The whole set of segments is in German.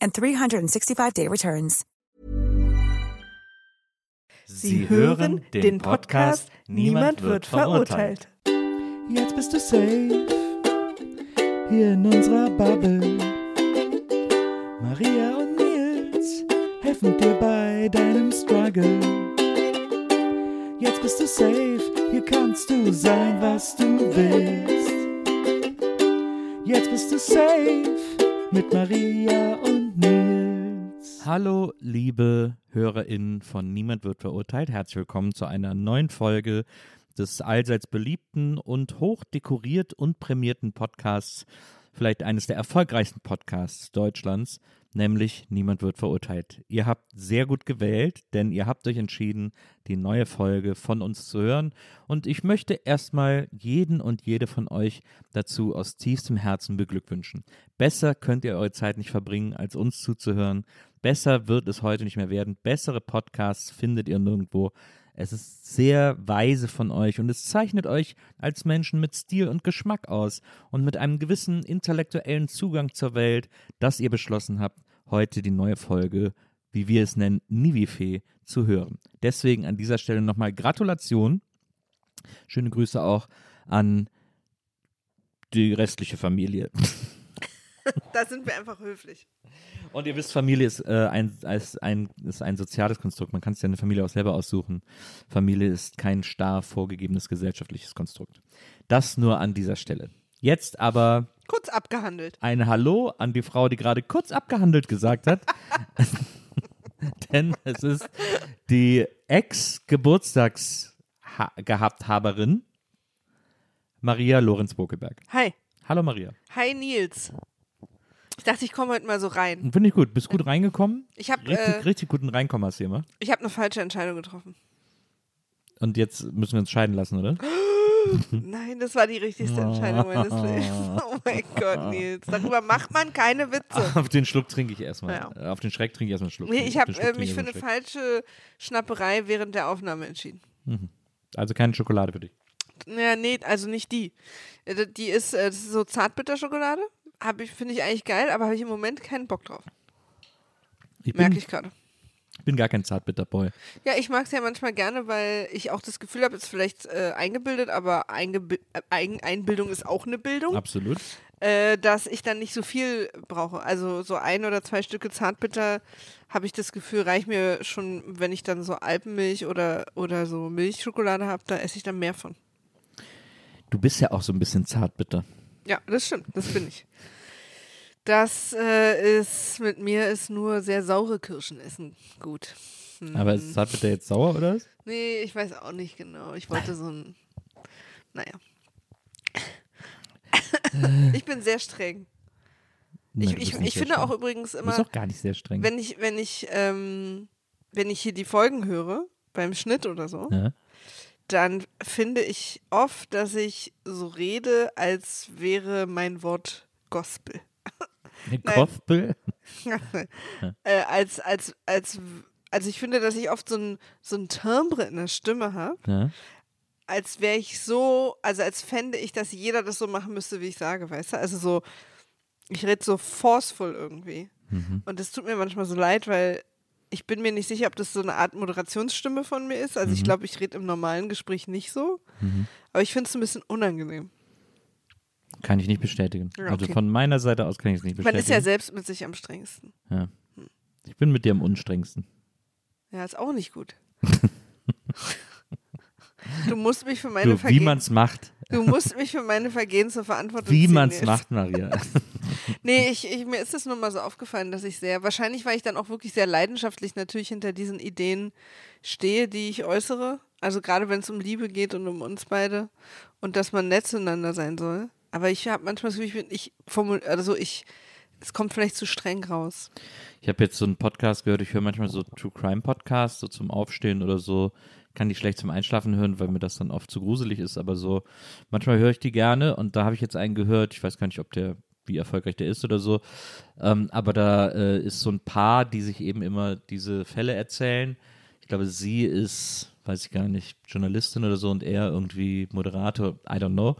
and 365-day returns. Sie hören den Podcast Niemand wird verurteilt. Jetzt bist du safe hier in unserer Bubble. Maria und Nils helfen dir bei deinem Struggle. Jetzt bist du safe, hier kannst du sein, was du willst. Jetzt bist du safe mit Maria und Nils. Hallo, liebe HörerInnen von Niemand wird verurteilt. Herzlich willkommen zu einer neuen Folge des allseits beliebten und hoch dekoriert und prämierten Podcasts, vielleicht eines der erfolgreichsten Podcasts Deutschlands, nämlich Niemand wird verurteilt. Ihr habt sehr gut gewählt, denn ihr habt euch entschieden, die neue Folge von uns zu hören. Und ich möchte erstmal jeden und jede von euch dazu aus tiefstem Herzen beglückwünschen. Besser könnt ihr eure Zeit nicht verbringen, als uns zuzuhören. Besser wird es heute nicht mehr werden. Bessere Podcasts findet ihr nirgendwo. Es ist sehr weise von euch und es zeichnet euch als Menschen mit Stil und Geschmack aus und mit einem gewissen intellektuellen Zugang zur Welt, dass ihr beschlossen habt, heute die neue Folge, wie wir es nennen, Nivifee zu hören. Deswegen an dieser Stelle nochmal Gratulation. Schöne Grüße auch an die restliche Familie. Da sind wir einfach höflich. Und ihr wisst, Familie ist, äh, ein, ist, ein, ist ein soziales Konstrukt. Man kann sich ja eine Familie auch selber aussuchen. Familie ist kein starr vorgegebenes gesellschaftliches Konstrukt. Das nur an dieser Stelle. Jetzt aber Kurz abgehandelt. ein Hallo an die Frau, die gerade kurz abgehandelt gesagt hat. Denn es ist die Ex-Geburtstagsgehabthaberin Maria Lorenz Bokeberg. Hi. Hallo Maria. Hi Nils. Ich dachte, ich komme heute mal so rein. Finde ich gut. Bist gut reingekommen? Ich habe Richtig, äh, richtig guten Reinkommen hast du immer. ich hab eine falsche Entscheidung getroffen. Und jetzt müssen wir uns scheiden lassen, oder? Nein, das war die richtigste Entscheidung meines Lebens. Oh mein Gott, Nils. Darüber macht man keine Witze. Auf den Schluck trinke ich erstmal. Ja. Äh, Auf den Schreck trinke ich erstmal einen Schluck. Nee, ich habe äh, mich ich für eine falsche Schnapperei während der Aufnahme entschieden. Schreck. Also keine Schokolade für dich. Ja, nee, also nicht die. Äh, Die ist, äh, das ist so Zartbitterschokolade. Hab ich, finde ich eigentlich geil, aber habe ich im Moment keinen Bock drauf. Ich Merke ich gerade. bin gar kein Zartbitterboy. Ja, ich mag es ja manchmal gerne, weil ich auch das Gefühl habe, es ist vielleicht äh, eingebildet, aber Eingebi äh, Ein Einbildung ist auch eine Bildung, Absolut. äh, dass ich dann nicht so viel brauche. Also so ein oder zwei Stücke Zartbitter habe ich das Gefühl, reicht mir schon, wenn ich dann so Alpenmilch oder, oder so Milchschokolade habe, da esse ich dann mehr von. Du bist ja auch so ein bisschen zartbitter. Ja, das stimmt, das bin ich. Das äh, ist, mit mir ist nur sehr saure Kirschen essen gut. Hm. Aber ist Zartbitter jetzt sauer, oder was? Nee, ich weiß auch nicht genau. Ich wollte so ein. Naja. ich bin sehr streng. Nein, Ich, du ich, ich finde auch streng. übrigens Du immer, bist auch gar nicht sehr streng. wenn ich, wenn ich, ähm, wenn ich hier die Folgen höre, beim Schnitt oder so, ja? Dann finde ich oft, dass ich so rede, als wäre mein Wort Gospel. Gospel? äh, als, als, als, also ich finde, dass ich oft so ein, so ein Timbre in der Stimme habe, Ja? als wäre ich so, also als fände ich, dass jeder das so machen müsste, wie ich sage, weißt du? Also so, ich rede so forceful irgendwie. Mhm. Und das tut mir manchmal so leid, weil ich bin mir nicht sicher, ob das so eine Art Moderationsstimme von mir ist. Also ich Mhm. glaube, ich rede im normalen Gespräch nicht so. Mhm. Aber ich finde es ein bisschen unangenehm. Kann ich nicht bestätigen. Ja, Also okay. von meiner Seite aus kann ich es nicht Man bestätigen. ist ja selbst mit sich am strengsten. Ja. Ich bin mit dir am unstrengsten. Ja, ist auch nicht gut. du musst mich für meine Du, wie Vergehen. man's macht. Du musst mich für meine Vergehen zur Verantwortung Wie man's Nils. macht, Maria. Nee, ich, ich, mir ist es nur mal so aufgefallen, dass ich sehr, wahrscheinlich, weil ich dann auch wirklich sehr leidenschaftlich natürlich hinter diesen Ideen stehe, die ich äußere. Also gerade wenn es um Liebe geht und um uns beide und dass man nett zueinander sein soll. Aber ich habe manchmal das Gefühl, ich ich also ich, es kommt vielleicht zu streng raus. Ich habe jetzt so einen Podcast gehört, ich höre manchmal so True Crime Podcasts, so zum Aufstehen oder so. Kann die schlecht zum Einschlafen hören, weil mir das dann oft zu gruselig ist, aber so, manchmal höre ich die gerne und da habe ich jetzt einen gehört, ich weiß gar nicht, ob der, wie erfolgreich der ist oder so, ähm, aber da äh, ist so ein Paar, die sich eben immer diese Fälle erzählen. Ich glaube, sie ist, weiß ich gar nicht, Journalistin oder so und er irgendwie Moderator, I don't know.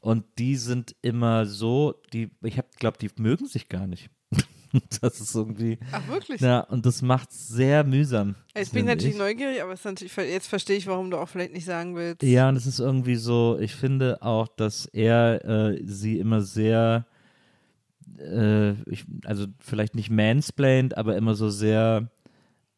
Und die sind immer so, die, ich glaube, die mögen sich gar nicht. das ist irgendwie, Ach wirklich? ja, und das macht sehr mühsam. Bin ich finde natürlich ich. neugierig, aber es natürlich, jetzt verstehe ich, warum du auch vielleicht nicht sagen willst. Ja, und es ist irgendwie so, ich finde auch, dass er äh, sie immer sehr, äh, ich, also vielleicht nicht mansplained, aber immer so sehr,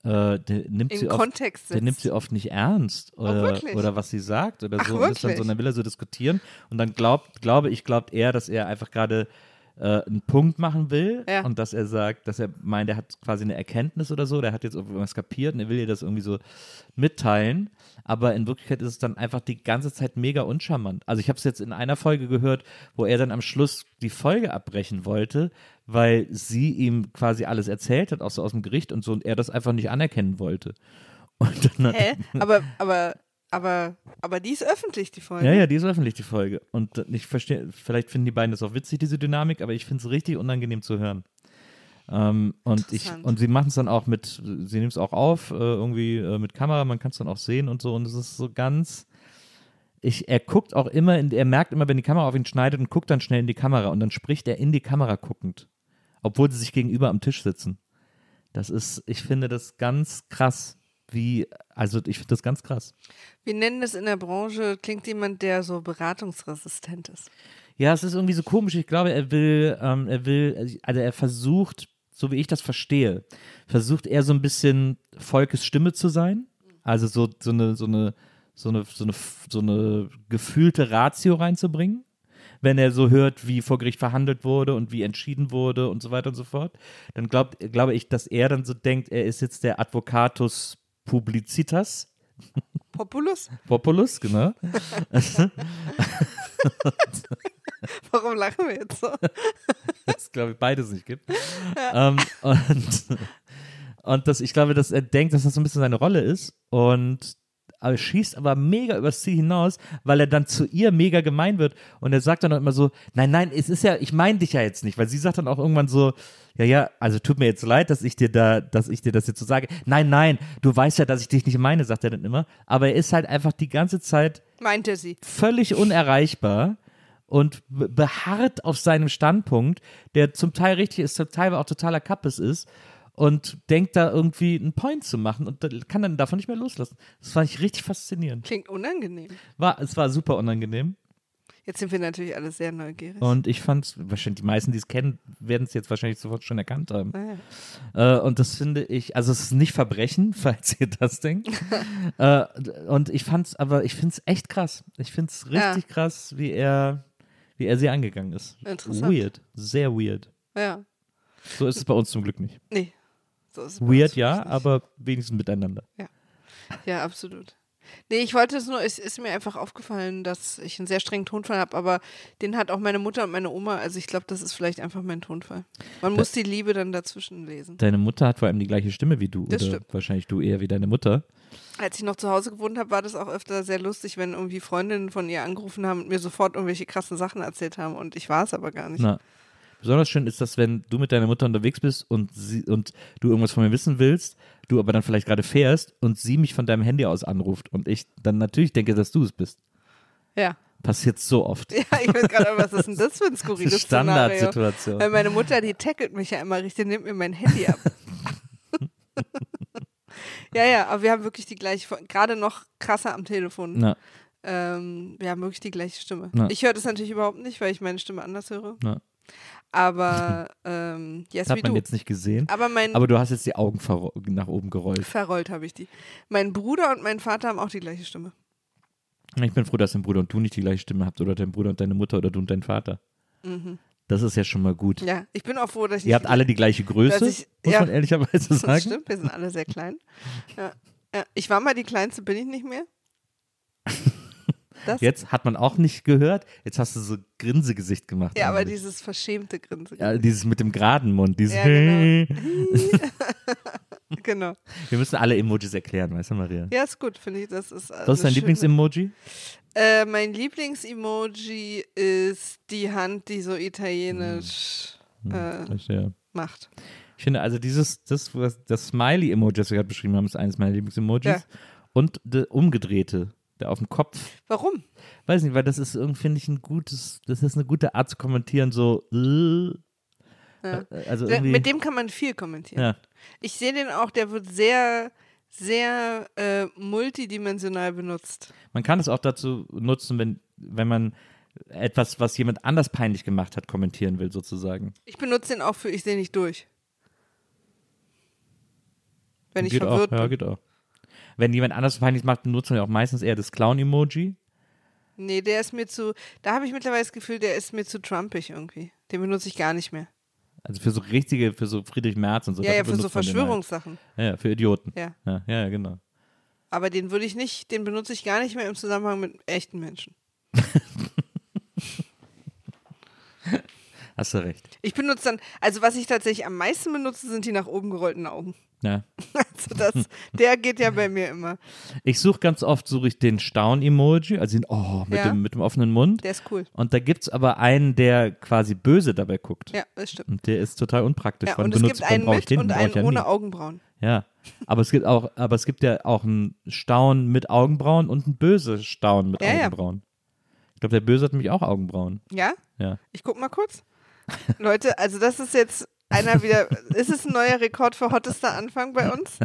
äh, der nimmt Im sie oft, Kontext der setzt. nimmt sie oft nicht ernst oder, wirklich? oder was sie sagt oder Ach, so. Und, ist dann so, und dann will er so diskutieren und dann glaubt, glaube ich, glaubt er, dass er einfach gerade äh, einen Punkt machen will Ja. und dass er sagt, dass er meint, er hat quasi eine Erkenntnis oder so, der hat jetzt irgendwas kapiert und er will ihr das irgendwie so mitteilen, aber in Wirklichkeit ist es dann einfach die ganze Zeit mega uncharmant. Also ich habe es jetzt in einer Folge gehört, wo er dann am Schluss die Folge abbrechen wollte, weil sie ihm quasi alles erzählt hat, auch so aus dem Gericht und so und er das einfach nicht anerkennen wollte. Hä? Aber, aber, aber, aber die ist öffentlich, die Folge. ja, ja, die ist öffentlich, die Folge. Und ich verstehe, vielleicht finden die beiden das auch witzig, diese Dynamik, aber ich finde es richtig unangenehm zu hören. Ähm, und ich und sie machen es dann auch mit, sie nehmen es auch auf, äh, irgendwie äh, mit Kamera, man kann es dann auch sehen und so. Und es ist so ganz. Ich, er guckt auch immer, in, er merkt immer, wenn die Kamera auf ihn schneidet und guckt dann schnell in die Kamera und dann spricht er in die Kamera guckend, obwohl sie sich gegenüber am Tisch sitzen. Das ist, ich finde das ganz krass, wie, also ich finde das ganz krass. Wir nennen das in der Branche, klingt jemand, der so beratungsresistent ist. Ja, es ist irgendwie so komisch. Ich glaube, er will, ähm, er will, also er versucht, so wie ich das verstehe, versucht er so ein bisschen Volkes Stimme zu sein. Also so, so eine, so eine, so eine, so eine, so eine gefühlte Ratio reinzubringen. Wenn er so hört, wie vor Gericht verhandelt wurde und wie entschieden wurde und so weiter und so fort, dann glaub, glaube ich, dass er dann so denkt, er ist jetzt der Advocatus publicitas, Populus? Populus, genau. Warum lachen wir jetzt so? es glaube ich beides nicht gibt. Ähm, und und das, ich glaube, dass er denkt, dass das so ein bisschen seine Rolle ist und aber schießt aber mega übers Ziel hinaus, weil er dann zu ihr mega gemein wird und er sagt dann auch immer so, nein, nein, es ist ja, ich meine dich ja jetzt nicht, weil sie sagt dann auch irgendwann so, ja, ja, also tut mir jetzt leid, dass ich dir da, dass ich dir das jetzt so sage. Nein, nein, du weißt ja, dass ich dich nicht meine, sagt er dann immer, aber er ist halt einfach die ganze Zeit Meint er sie. völlig unerreichbar und be- beharrt auf seinem Standpunkt, der zum Teil richtig ist, zum Teil aber auch totaler Kappes ist und denkt da irgendwie einen Point zu machen und kann dann davon nicht mehr loslassen. Das fand ich richtig faszinierend. Klingt unangenehm. War, es war super unangenehm Jetzt sind wir natürlich alle sehr neugierig. und ich fand es, wahrscheinlich die meisten, die es kennen, werden es jetzt wahrscheinlich sofort schon erkannt haben. Naja. Äh, und das finde ich, also es ist nicht Verbrechen, falls ihr das denkt. äh, und ich fand's, aber ich finde es echt krass. Ich finde es richtig krass, wie er, wie er sie angegangen ist. Interessant. Weird, sehr weird. Ja. So ist es bei uns zum Glück nicht. Nee. Weird ja, nicht. aber wenigstens miteinander. Ja, absolut. Nee, ich wollte es nur, es ist mir einfach aufgefallen, dass ich einen sehr strengen Tonfall habe, aber den hat auch meine Mutter und meine Oma. Also ich glaube, das ist vielleicht einfach mein Tonfall. Man muss die Liebe dann dazwischen lesen. Deine Mutter hat vor allem die gleiche Stimme wie du. Das oder stimmt. wahrscheinlich du eher wie deine Mutter. Als ich noch zu Hause gewohnt habe, war das auch öfter sehr lustig, wenn irgendwie Freundinnen von ihr angerufen haben und mir sofort irgendwelche krassen Sachen erzählt haben und ich war es aber gar nicht. Na. Besonders schön ist das, wenn du mit deiner Mutter unterwegs bist und sie und du irgendwas von mir wissen willst, du aber dann vielleicht gerade fährst und sie mich von deinem Handy aus anruft und ich dann natürlich denke, dass du es bist. Ja. Passiert so oft. Ja, ich weiß gerade, was ist denn das für ein skurriles? Standardsituation. Weil meine Mutter, die tackelt mich ja immer richtig, nimmt mir mein Handy ab. ja, ja, aber wir haben wirklich die gleiche, gerade noch krasser am Telefon. Na, Ähm, wir haben wirklich die gleiche Stimme. Ja. Ich höre das natürlich überhaupt nicht, weil ich meine Stimme anders höre. na. Aber ähm, yes, Das hat man du. jetzt nicht gesehen. Aber mein Aber du hast jetzt die Augen nach oben gerollt. verrollt habe ich die. Mein Bruder und mein Vater haben auch die gleiche Stimme. Ich bin froh, dass dein Bruder und du nicht die gleiche Stimme habt oder dein Bruder und deine Mutter oder du und dein Vater. Das ist ja schon mal gut. Mhm. Ja, ich bin auch froh, dass ich Ihr habt alle die gleiche Größe, ich- muss ja. man ehrlicherweise Das sagen. stimmt, wir sind alle sehr klein. Ja. Ja, ich war mal die Kleinste, bin ich nicht mehr. Das? Jetzt hat man auch nicht gehört. Jetzt hast du so Grinsegesicht gemacht. Ja, aber eigentlich. dieses verschämte Grinsen. ja, dieses mit dem geraden Mund. Dieses Ja, genau. genau. Wir müssen alle Emojis erklären, weißt du, Maria? Ja, ist gut, finde ich. Das ist Was ist dein Lieblingsemoji? Äh, mein Lieblingsemoji ist die Hand, die so italienisch äh, Das, ja. macht. Ich finde, also dieses, das, das Smiley-Emoji, das wir gerade beschrieben haben, ist eines meiner Lieblingsemojis. Ja. Und der umgedrehte, der auf dem Kopf. Warum? Weiß nicht, weil das ist irgendwie, finde ich, ein gutes, das ist eine gute Art zu kommentieren, so, äh, Ja. also irgendwie. Mit dem kann man viel kommentieren. ja. Ich sehe den auch, der wird sehr, sehr äh, multidimensional benutzt. Man kann es auch dazu nutzen, wenn, wenn man etwas, was jemand anders peinlich gemacht hat, kommentieren will, sozusagen. Ich benutze den auch für ich sehe nicht durch. Wenn ich geht verwirrt auch, ja, geht auch. Wenn jemand anders peinlich macht, benutzen wir auch meistens eher das Clown-Emoji. Nee, der ist mir zu, da habe ich mittlerweile das Gefühl, der ist mir zu trumpig irgendwie. Den benutze ich gar nicht mehr. Also für so richtige, für so Friedrich Merz und so. ja, ja, für so den Verschwörungssachen. Halt. Ja, für Idioten. Ja, ja, ja, genau. Aber den würde ich nicht, den benutze ich gar nicht mehr im Zusammenhang mit echten Menschen. Hast du recht. Ich benutze dann, also was ich tatsächlich am meisten benutze, sind die nach oben gerollten Augen. Ja. Also das, der geht ja bei mir immer. Ich suche ganz oft, suche ich den Staun-Emoji, also den, oh, mit, Ja. dem, mit dem offenen Mund. Der ist cool. Und da gibt es aber einen, der quasi böse dabei guckt. Ja, das stimmt. Und der ist total unpraktisch. Ja, und es benutzt- gibt einen mit den? und einen ohne nie. Augenbrauen. Ja, aber es gibt auch, aber es gibt ja auch ein Staunen mit Augenbrauen und ein böses Staunen mit ja. Augenbrauen. Ich glaube, der Böse hat nämlich auch Augenbrauen. Ja? Ja. Ich guck mal kurz. Leute, also das ist jetzt einer wieder, ist es ein neuer Rekord für hottester Anfang bei uns?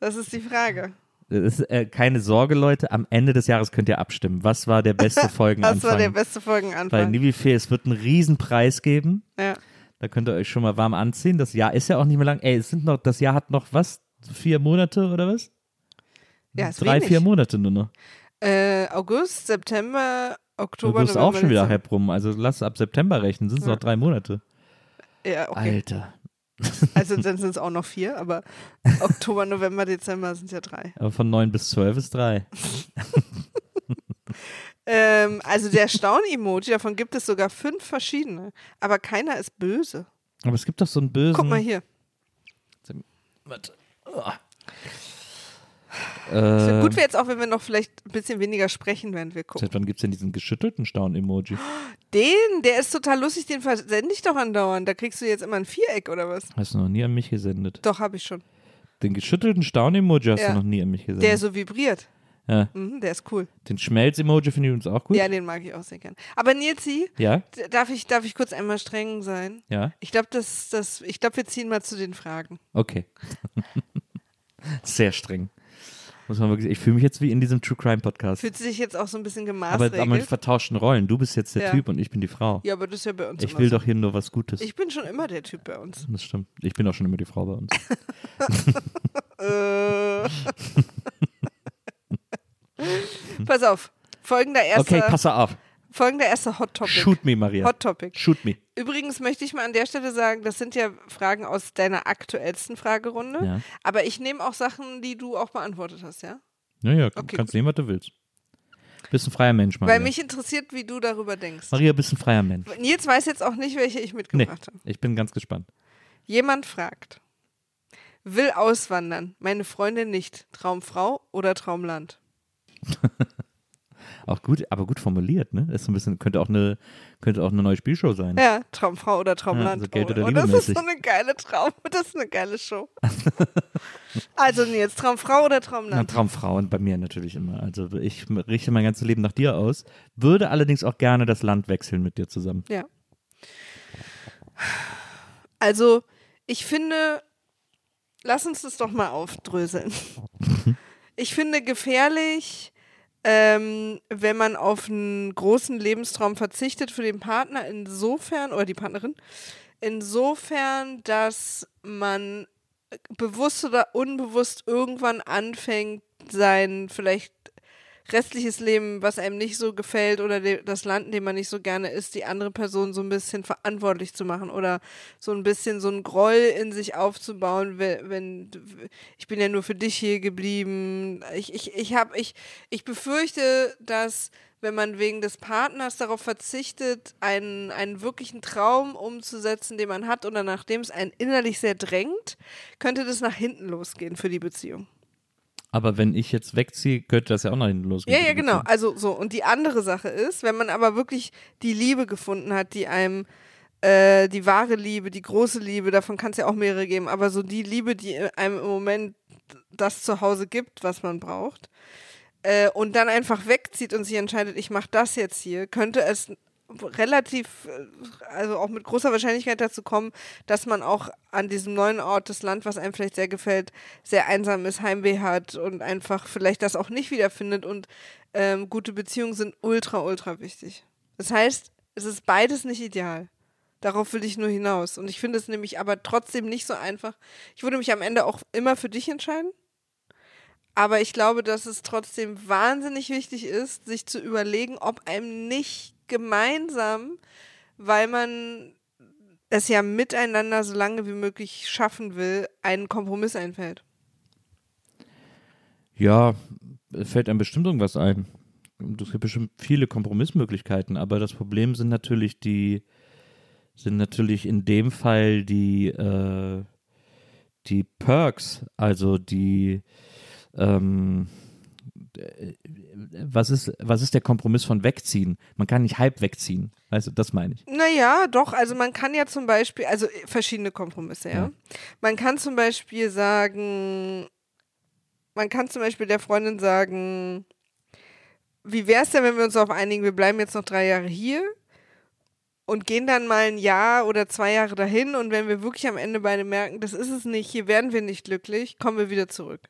Das ist die Frage. Ist, äh, keine Sorge, Leute. Am Ende des Jahres könnt ihr abstimmen. Was war der beste Folgenanfang? Das war der beste Bei Folgenanfang. Nivifee, es wird einen riesen Preis geben. Ja. Da könnt ihr euch schon mal warm anziehen. Das Jahr ist ja auch nicht mehr lang. Ey, es sind noch, das Jahr hat noch was? Vier Monate oder was? Ja, ist Drei, wenig. vier Monate nur noch. Äh, August, September, Oktober, Du bist November, auch schon wieder halb rum. Also lass ab September rechnen. Sind es Ja. noch drei Monate. Ja, okay. Alter. Also dann sind es auch noch vier, aber Oktober, November, Dezember sind ja drei. Aber von neun bis zwölf ist drei. Ähm, also der Staun-Emoji, davon gibt es sogar fünf verschiedene. Aber keiner ist böse. Aber es gibt doch so einen bösen. Guck mal hier. Warte. Oh. Es Äh, gut wäre jetzt auch, wenn wir noch vielleicht ein bisschen weniger sprechen, während wir gucken. seit wann gibt es denn diesen geschüttelten Staun-Emoji? Den, der ist total lustig, den versende ich doch andauernd. Da kriegst du jetzt immer ein Viereck oder was? Hast du noch nie an mich gesendet. Doch, habe ich schon. Den geschüttelten Staun-Emoji hast Ja. du noch nie an mich gesendet. Der so vibriert. ja. Mhm, der ist cool. Den Schmelz-Emoji finde ich übrigens auch gut. Ja, den mag ich auch sehr gern. Aber Nilsi, Ja? darf ich, darf ich kurz einmal streng sein? Ja? Ich glaube, das, das, ich glaube, wir ziehen mal zu den Fragen. Okay. Sehr streng. Muss man wirklich, ich fühle mich jetzt wie in diesem True Crime Podcast. Fühlt sich jetzt auch so ein bisschen Aber, gemaßregelt? aber mit vertauschten Rollen. Du bist jetzt der Ja. Typ und ich bin die Frau. ja, aber das ist ja bei uns ich will so. doch hier nur was Gutes. Ich bin schon immer der Typ bei uns. das stimmt. Ich bin auch schon immer die Frau bei uns. Äh. Pass auf. Folgender erster, Okay, pass auf. Folgender erster Hot Topic. Shoot me, Maria. Hot Topic. Shoot me. Übrigens möchte ich mal an der Stelle sagen, das sind ja Fragen aus deiner aktuellsten Fragerunde. Ja. Aber ich nehme auch Sachen, die du auch beantwortet hast, ja? Ja, ja, Okay, kannst nehmen, was du willst. Bist ein freier Mensch, Maria. Weil mich interessiert, wie du darüber denkst. Maria, bist ein freier Mensch. Nils weiß jetzt auch nicht, welche ich Nee, mitgebracht habe. ich bin ganz gespannt. Jemand fragt, will auswandern, meine Freundin nicht, Traumfrau oder Traumland? Auch gut, aber gut formuliert, ne? Ist so ein bisschen, könnte auch eine, könnte auch eine neue Spielshow sein. Ja, Traumfrau oder Traumland. Ja, so Geld oder oh, das ist so eine geile Traum, das ist eine geile Show. also Nils, Traumfrau oder Na, Traumland? Traumfrauen bei mir natürlich immer. Also ich richte mein ganzes Leben nach dir aus, würde allerdings auch gerne das Land wechseln mit dir zusammen. Ja. Also, ich finde, lass uns das doch mal aufdröseln. Ich finde gefährlich, ähm, wenn man auf einen großen Lebenstraum verzichtet für den Partner, insofern, oder die Partnerin, insofern, dass man bewusst oder unbewusst irgendwann anfängt, sein vielleicht restliches Leben, was einem nicht so gefällt oder das Land, in dem man nicht so gerne ist, die andere Person so ein bisschen verantwortlich zu machen oder so ein bisschen so ein Groll in sich aufzubauen, wenn, wenn ich bin ja nur für dich hier geblieben. Ich, ich, ich habe, ich, ich befürchte, dass wenn man wegen des Partners darauf verzichtet, einen, einen wirklichen Traum umzusetzen, den man hat oder nachdem es einen innerlich sehr drängt, könnte das nach hinten losgehen für die Beziehung. Aber wenn ich jetzt wegziehe, könnte das ja auch nach hinten losgehen. Ja, ja, genau. Also so. Und die andere Sache ist, wenn man aber wirklich die Liebe gefunden hat, die einem äh, die wahre Liebe, die große Liebe, davon kann es ja auch mehrere geben, aber so die Liebe, die einem im Moment das zu Hause gibt, was man braucht, äh, und dann einfach wegzieht und sich entscheidet, ich mache das jetzt hier, könnte es relativ, äh, also auch mit großer Wahrscheinlichkeit dazu kommen, dass man auch an diesem neuen Ort, das Land, was einem vielleicht sehr gefällt, sehr einsam ist, Heimweh hat und einfach vielleicht das auch nicht wiederfindet und ähm, gute Beziehungen sind ultra, ultra wichtig. Das heißt, es ist beides nicht ideal. Darauf will ich nur hinaus. Und ich finde es nämlich aber trotzdem nicht so einfach. Ich würde mich am Ende auch immer für dich entscheiden. Aber ich glaube, dass es trotzdem wahnsinnig wichtig ist, sich zu überlegen, ob einem nicht gemeinsam, weil man es ja miteinander so lange wie möglich schaffen will, einen Kompromiss einfällt. Ja, fällt einem bestimmt irgendwas ein. Es gibt bestimmt viele Kompromissmöglichkeiten, aber das Problem sind natürlich die, sind natürlich in dem Fall die, äh, die Perks, also die, ähm, was ist, was ist der Kompromiss von wegziehen? Man kann nicht halb wegziehen. Du, das meine ich. Naja, doch, also man kann ja zum Beispiel, also verschiedene Kompromisse, ja. ja. Man kann zum Beispiel sagen, man kann zum Beispiel der Freundin sagen, wie wäre es denn, wenn wir uns darauf einigen, wir bleiben jetzt noch drei Jahre hier und gehen dann mal ein Jahr oder zwei Jahre dahin und wenn wir wirklich am Ende beide merken, das ist es nicht, hier werden wir nicht glücklich, kommen wir wieder zurück.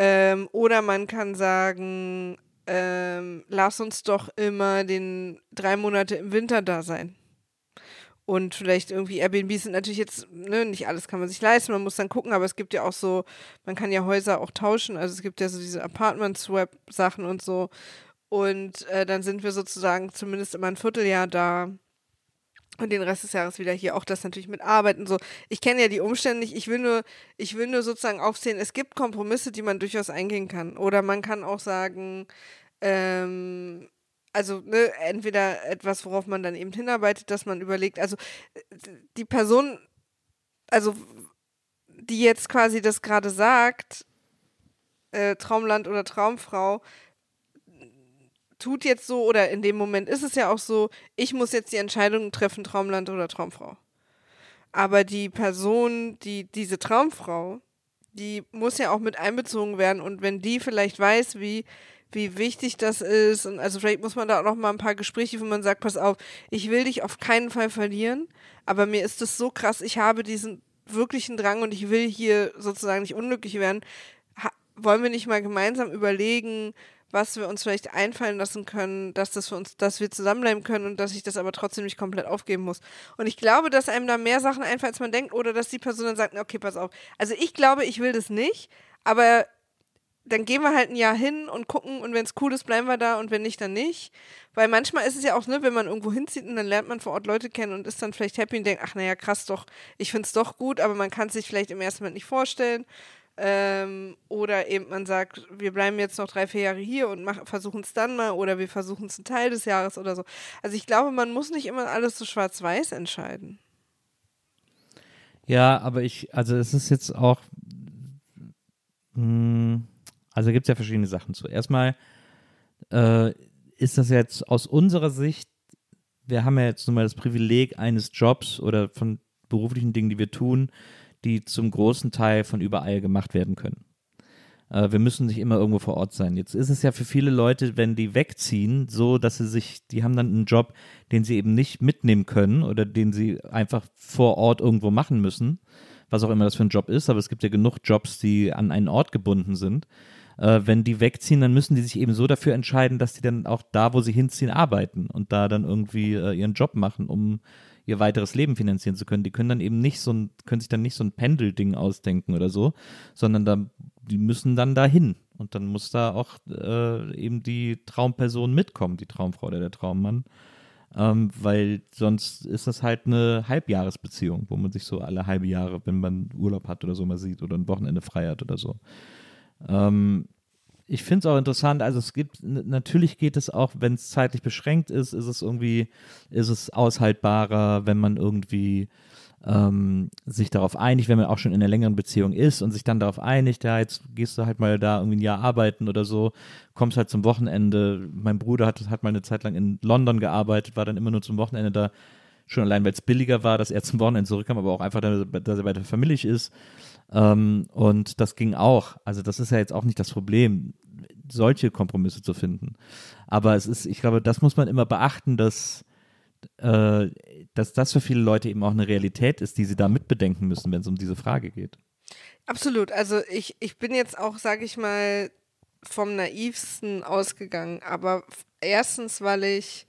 Ähm, oder man kann sagen, ähm, lass uns doch immer den drei Monate im Winter da sein. Und vielleicht irgendwie Airbnb sind natürlich jetzt, ne, nicht alles kann man sich leisten, man muss dann gucken, aber es gibt ja auch so, man kann ja Häuser auch tauschen, also es gibt ja so diese Apartment-Swap-Sachen und so. Und äh, dann sind wir sozusagen zumindest immer ein Vierteljahr da und den Rest des Jahres wieder hier. Auch das natürlich mit Arbeiten so. Ich kenne ja die Umstände nicht. Ich will nur, ich will nur sozusagen aufsehen, es gibt Kompromisse, die man durchaus eingehen kann. Oder man kann auch sagen, ähm, also ne, entweder etwas, worauf man dann eben hinarbeitet, dass man überlegt, also die Person, also die jetzt quasi das gerade sagt, äh, Traumland oder Traumfrau, tut jetzt so, oder in dem Moment ist es ja auch so, ich muss jetzt die Entscheidung treffen, Traumland oder Traumfrau. Aber die Person, die, diese Traumfrau, die muss ja auch mit einbezogen werden und wenn die vielleicht weiß, wie, wie wichtig das ist und also vielleicht muss man da auch noch mal ein paar Gespräche, wo man sagt, pass auf, ich will dich auf keinen Fall verlieren, aber mir ist es so krass, ich habe diesen wirklichen Drang und ich will hier sozusagen nicht unglücklich werden. Ha wollen wir nicht mal gemeinsam überlegen, was wir uns vielleicht einfallen lassen können, dass das für uns, dass wir zusammenbleiben können und dass ich das aber trotzdem nicht komplett aufgeben muss. Und ich glaube, dass einem da mehr Sachen einfallen, als man denkt, oder dass die Person dann sagt, okay, pass auf. Also ich glaube, ich will das nicht, aber dann gehen wir halt ein Jahr hin und gucken und wenn es cool ist, bleiben wir da und wenn nicht, dann nicht. Weil manchmal ist es ja auch, ne, wenn man irgendwo hinzieht und dann lernt man vor Ort Leute kennen und ist dann vielleicht happy und denkt, ach naja, krass doch, ich finde es doch gut, aber man kann es sich vielleicht im ersten Moment nicht vorstellen. Ähm, oder eben man sagt, wir bleiben jetzt noch drei, vier Jahre hier und versuchen es dann mal oder wir versuchen es einen Teil des Jahres oder so. Also ich glaube, man muss nicht immer alles so schwarz-weiß entscheiden. Ja, aber ich, also es ist jetzt auch, mh, hm, also gibt es ja verschiedene Sachen zu. Erstmal äh, ist das jetzt aus unserer Sicht, wir haben ja jetzt nun mal das Privileg eines Jobs oder von beruflichen Dingen, die wir tun, die zum großen Teil von überall gemacht werden können. Äh, wir müssen nicht immer irgendwo vor Ort sein. Jetzt ist es ja für viele Leute, wenn die wegziehen, so, dass sie sich, die haben dann einen Job, den sie eben nicht mitnehmen können oder den sie einfach vor Ort irgendwo machen müssen, was auch immer das für ein Job ist, aber es gibt ja genug Jobs, die an einen Ort gebunden sind. äh, wenn die wegziehen, dann müssen die sich eben so dafür entscheiden, dass die dann auch da, wo sie hinziehen, arbeiten und da dann irgendwie äh, ihren Job machen, um ihr weiteres Leben finanzieren zu können. Die können dann eben nicht so ein, können sich dann nicht so ein Pendelding ausdenken oder so, sondern da, die müssen dann dahin. Und dann muss da auch äh, eben die Traumperson mitkommen, die Traumfrau oder der Traummann. Ähm, weil sonst ist das halt eine Halbjahresbeziehung, wo man sich so alle halbe Jahre, wenn man Urlaub hat oder so mal sieht oder ein Wochenende frei hat oder so. Ähm, ich finde es auch interessant, also es gibt, natürlich geht es auch, wenn es zeitlich beschränkt ist, ist es irgendwie, ist es aushaltbarer, wenn man irgendwie ähm, sich darauf einigt, wenn man auch schon in einer längeren Beziehung ist und sich dann darauf einigt, ja, jetzt gehst du halt mal da irgendwie ein Jahr arbeiten oder so, kommst halt zum Wochenende. Mein Bruder hat, hat mal eine Zeit lang in London gearbeitet, war dann immer nur zum Wochenende da, schon allein, weil es billiger war, dass er zum Wochenende zurückkam, aber auch einfach, dass er bei der Familie ist. Ähm, und das ging auch. Also das ist ja jetzt auch nicht das Problem, solche Kompromisse zu finden. Aber es ist, ich glaube, das muss man immer beachten, dass, äh, dass das für viele Leute eben auch eine Realität ist, die sie da mitbedenken müssen, wenn es um diese Frage geht. Absolut. Also ich, ich bin jetzt auch, sage ich mal, vom naivsten ausgegangen. Aber erstens, weil ich,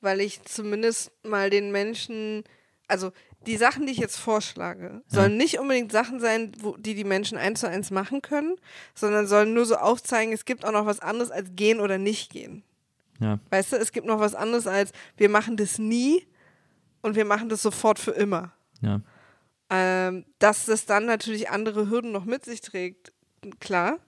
weil ich zumindest mal den Menschen, also die Sachen, die ich jetzt vorschlage, sollen nicht unbedingt Sachen sein, wo, die die Menschen eins zu eins machen können, sondern sollen nur so aufzeigen, es gibt auch noch was anderes als gehen oder nicht gehen. Ja. Weißt du, es gibt noch was anderes als wir machen das nie und wir machen das sofort für immer. Ja. Ähm, dass das dann natürlich andere Hürden noch mit sich trägt, klar.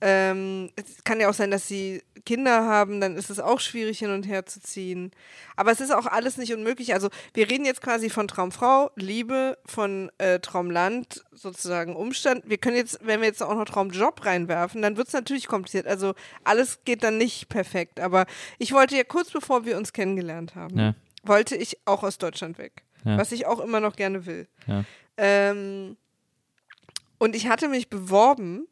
Ähm, es kann ja auch sein, dass sie Kinder haben, dann ist es auch schwierig hin und her zu ziehen. Aber es ist auch alles nicht unmöglich. Also wir reden jetzt quasi von Traumfrau, Liebe, von äh, Traumland, sozusagen Umstand. Wir können jetzt, wenn wir jetzt auch noch Traumjob reinwerfen, dann wird es natürlich kompliziert. Also alles geht dann nicht perfekt. Aber ich wollte ja kurz bevor wir uns kennengelernt haben, ja. wollte ich auch aus Deutschland weg. Ja. Was ich auch immer noch gerne will. Ja. Ähm, und ich hatte mich beworben,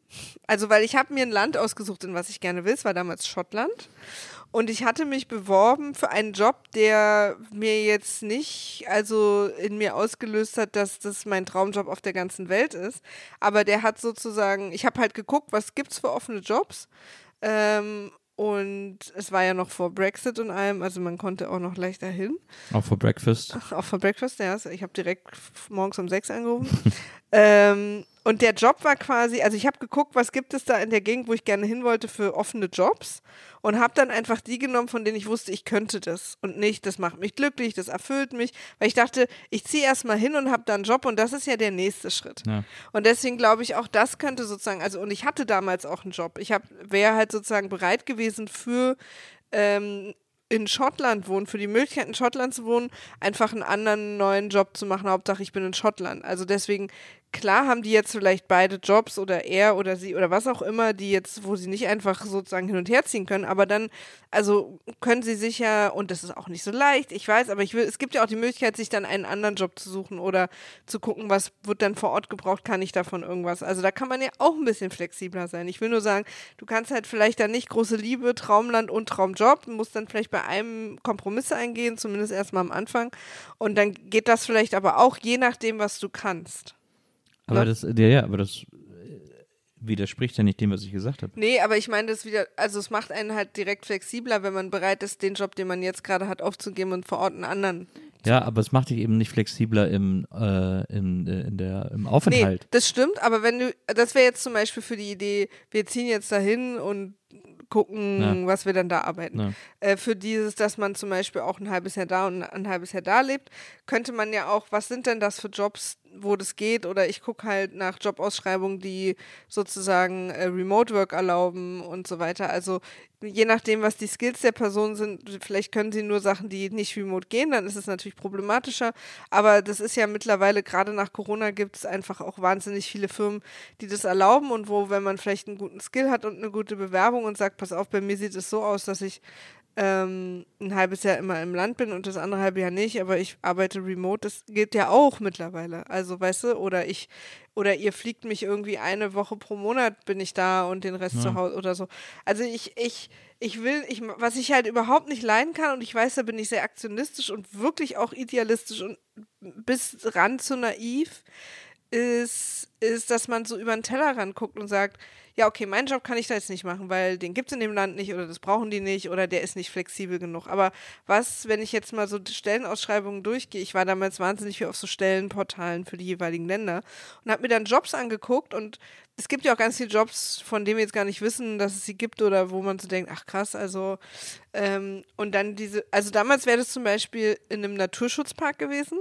also weil ich habe mir ein Land ausgesucht, in was ich gerne will. Es war damals Schottland. Und ich hatte mich beworben für einen Job, der mir jetzt nicht, also in mir ausgelöst hat, dass das mein Traumjob auf der ganzen Welt ist. Aber der hat sozusagen, ich habe halt geguckt, was gibt's für offene Jobs. Ähm, und es war ja noch vor Brexit und allem, also man konnte auch noch leichter hin. Auch vor Breakfast. Auch vor Breakfast, ja. Ich habe direkt morgens um sechs angerufen. ähm, und der Job war quasi, also ich habe geguckt, was gibt es da in der Gegend, wo ich gerne hin wollte für offene Jobs und habe dann einfach die genommen, von denen ich wusste, ich könnte das und nicht, das macht mich glücklich, das erfüllt mich, weil ich dachte, ich ziehe erstmal hin und habe dann einen Job und das ist ja der nächste Schritt. Ja. Und deswegen glaube ich auch, das könnte sozusagen, also und ich hatte damals auch einen Job. Ich wäre halt sozusagen bereit gewesen für ähm, in Schottland wohnen, für die Möglichkeit in Schottland zu wohnen, einfach einen anderen neuen Job zu machen. Hauptsache, ich bin in Schottland. Also deswegen klar haben die jetzt vielleicht beide Jobs oder er oder sie oder was auch immer, die jetzt, wo sie nicht einfach sozusagen hin und her ziehen können, aber dann, also können sie sich ja, und das ist auch nicht so leicht, ich weiß, aber ich will, es gibt ja auch die Möglichkeit, sich dann einen anderen Job zu suchen oder zu gucken, was wird dann vor Ort gebraucht, kann ich davon irgendwas. Also da kann man ja auch ein bisschen flexibler sein. Ich will nur sagen, du kannst halt vielleicht dann nicht große Liebe, Traumland und Traumjob, musst dann vielleicht bei einem Kompromisse eingehen, zumindest erstmal am Anfang. Und dann geht das vielleicht aber auch je nachdem, was du kannst. Aber ne? das, ja, ja, aber das äh, widerspricht ja nicht dem, was ich gesagt habe. Nee, aber ich meine das wieder, also es macht einen halt direkt flexibler, wenn man bereit ist, den Job, den man jetzt gerade hat, aufzugeben und vor Ort einen anderen. Ja, aber es macht dich eben nicht flexibler im, äh, in, äh, in der, im Aufenthalt. Nee, das stimmt, aber wenn du, das wäre jetzt zum Beispiel für die Idee, wir ziehen jetzt dahin und gucken, ja. was wir dann da arbeiten. Ja. Äh, für dieses, dass man zum Beispiel auch ein halbes Jahr da und ein halbes Jahr da lebt, könnte man ja auch, was sind denn das für Jobs, wo das geht? Oder ich gucke halt nach Jobausschreibungen, die sozusagen äh, Remote Work erlauben und so weiter. Also je nachdem, was die Skills der Person sind, vielleicht können sie nur Sachen, die nicht remote gehen, dann ist es natürlich problematischer. Aber das ist ja mittlerweile, gerade nach Corona, gibt es einfach auch wahnsinnig viele Firmen, die das erlauben und wo, wenn man vielleicht einen guten Skill hat und eine gute Bewerbung und sagt, pass auf, bei mir sieht es so aus, dass ich ähm, ein halbes Jahr immer im Land bin und das andere halbe Jahr nicht, aber ich arbeite remote, das geht ja auch mittlerweile. Also, weißt du, oder ich, oder ihr fliegt mich irgendwie eine Woche pro Monat bin ich da und den Rest ja. zu Hause oder so. Also ich, ich, ich will, ich, was ich halt überhaupt nicht leiden kann und ich weiß, da bin ich sehr aktionistisch und wirklich auch idealistisch und bis ran zu naiv, ist, ist, dass man so über den Tellerrand guckt und sagt, ja, okay, meinen Job kann ich da jetzt nicht machen, weil den gibt es in dem Land nicht oder das brauchen die nicht oder der ist nicht flexibel genug. Aber was, wenn ich jetzt mal so Stellenausschreibungen durchgehe, ich war damals wahnsinnig viel auf so Stellenportalen für die jeweiligen Länder und habe mir dann Jobs angeguckt und es gibt ja auch ganz viele Jobs, von denen wir jetzt gar nicht wissen, dass es sie gibt oder wo man so denkt, ach krass, also ähm, und dann diese, also damals wäre das zum Beispiel in einem Naturschutzpark gewesen.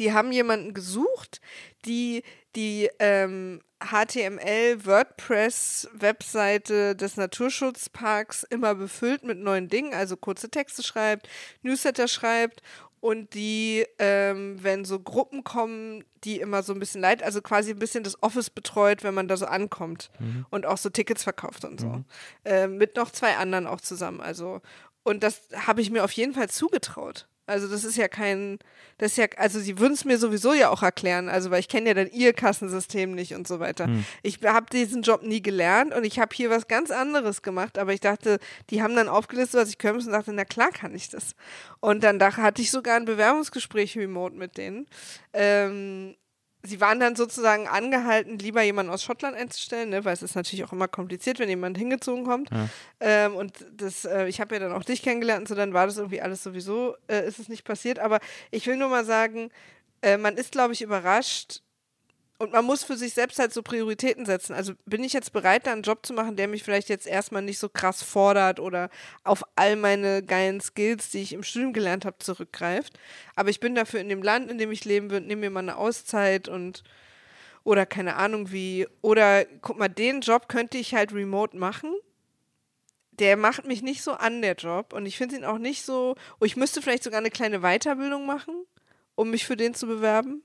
Die haben jemanden gesucht, die die ähm, HTML WordPress Webseite des Naturschutzparks immer befüllt mit neuen Dingen, also kurze Texte schreibt, Newsletter schreibt und die, ähm, wenn so Gruppen kommen, die immer so ein bisschen leid, also quasi ein bisschen das Office betreut, wenn man da so ankommt mhm. und auch so Tickets verkauft und so. Mhm. Äh, mit noch zwei anderen auch zusammen. Also, und das habe ich mir auf jeden Fall zugetraut. Also das ist ja kein, das ist ja, also sie würden es mir sowieso ja auch erklären, also weil ich kenne ja dann ihr Kassensystem nicht und so weiter. Hm. Ich habe diesen Job nie gelernt und ich habe hier was ganz anderes gemacht, aber ich dachte, die haben dann aufgelistet, was ich können muss und dachte, na klar kann ich das. Und dann da hatte ich sogar ein Bewerbungsgespräch remote mit denen. Ähm, sie waren dann sozusagen angehalten, lieber jemanden aus Schottland einzustellen, ne, weil es ist natürlich auch immer kompliziert, wenn jemand hingezogen kommt. Ja. Ähm, und das, äh, ich habe ja dann auch dich kennengelernt und so, dann war das irgendwie alles sowieso, äh, ist es nicht passiert. Aber ich will nur mal sagen, äh, man ist, glaube ich, überrascht, und man muss für sich selbst halt so Prioritäten setzen. Also bin ich jetzt bereit, da einen Job zu machen, der mich vielleicht jetzt erstmal nicht so krass fordert oder auf all meine geilen Skills, die ich im Studium gelernt habe, zurückgreift. Aber ich bin dafür in dem Land, in dem ich leben will, nehme mir mal eine Auszeit und oder keine Ahnung wie. Oder guck mal, den Job könnte ich halt remote machen. Der macht mich nicht so an, der Job. Und ich finde ihn auch nicht so. Oh, ich müsste vielleicht sogar eine kleine Weiterbildung machen, um mich für den zu bewerben.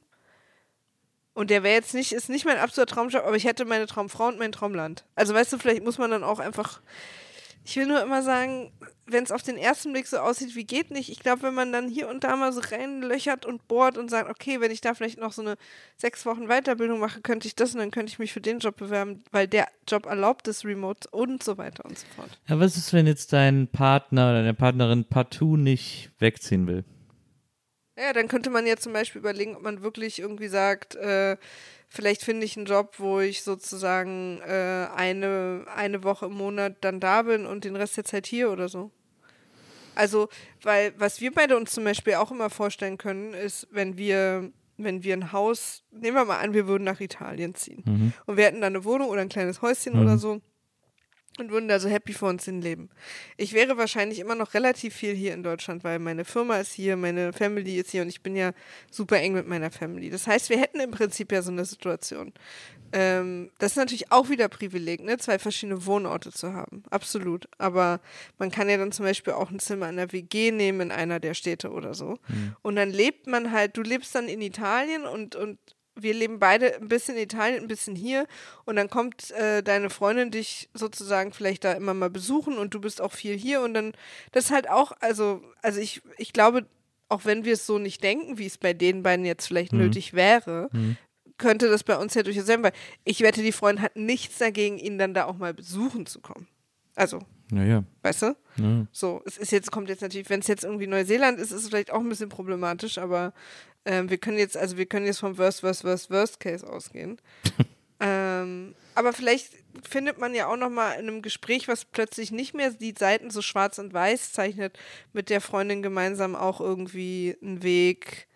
Und der wäre jetzt nicht, ist nicht mein absoluter Traumjob, aber ich hätte meine Traumfrau und mein Traumland. Also weißt du, vielleicht muss man dann auch einfach. Ich will nur immer sagen, wenn es auf den ersten Blick so aussieht, wie geht nicht. Ich glaube, wenn man dann hier und da mal so reinlöchert und bohrt und sagt, okay, wenn ich da vielleicht noch so eine sechs Wochen Weiterbildung mache, könnte ich das und dann könnte ich mich für den Job bewerben, weil der Job erlaubt es remote und so weiter und so fort. Ja, was ist, wenn jetzt dein Partner oder deine Partnerin partout nicht wegziehen will? Ja, dann könnte man ja zum Beispiel überlegen, ob man wirklich irgendwie sagt, äh, vielleicht finde ich einen Job, wo ich sozusagen äh, eine, eine Woche im Monat dann da bin und den Rest der Zeit hier oder so. Also, weil was wir beide uns zum Beispiel auch immer vorstellen können, ist, wenn wir, wenn wir ein Haus, nehmen wir mal an, wir würden nach Italien ziehen mhm. und wir hätten da eine Wohnung oder ein kleines Häuschen mhm. oder so und würden da so happy vor uns hin leben. Ich wäre wahrscheinlich immer noch relativ viel hier in Deutschland, weil meine Firma ist hier, meine Family ist hier und ich bin ja super eng mit meiner Family. Das heißt, wir hätten im Prinzip ja so eine Situation. Ähm, das ist natürlich auch wieder Privileg, ne? zwei verschiedene Wohnorte zu haben. Absolut. Aber man kann ja dann zum Beispiel auch ein Zimmer in der WG nehmen in einer der Städte oder so. Mhm. Und dann lebt man halt, du lebst dann in Italien und, und wir leben beide ein bisschen in Italien, ein bisschen hier und dann kommt äh, deine Freundin dich sozusagen vielleicht da immer mal besuchen und du bist auch viel hier und dann das ist halt auch, also, also ich, ich glaube, auch wenn wir es so nicht denken, wie es bei den beiden jetzt vielleicht mhm. nötig wäre, mhm. könnte das bei uns ja durchaus sein, weil ich wette, die Freundin hat nichts dagegen, ihn dann da auch mal besuchen zu kommen. Also, ja, weißt du? Ja. So, es ist jetzt, kommt jetzt natürlich, wenn es jetzt irgendwie Neuseeland ist, ist es vielleicht auch ein bisschen problematisch, aber ähm, wir können jetzt, also wir können jetzt vom Worst, Worst, Worst, Worst Case ausgehen. ähm, aber vielleicht findet man ja auch noch mal in einem Gespräch, was plötzlich nicht mehr die Seiten so schwarz und weiß zeichnet, mit der Freundin gemeinsam auch irgendwie einen Weg,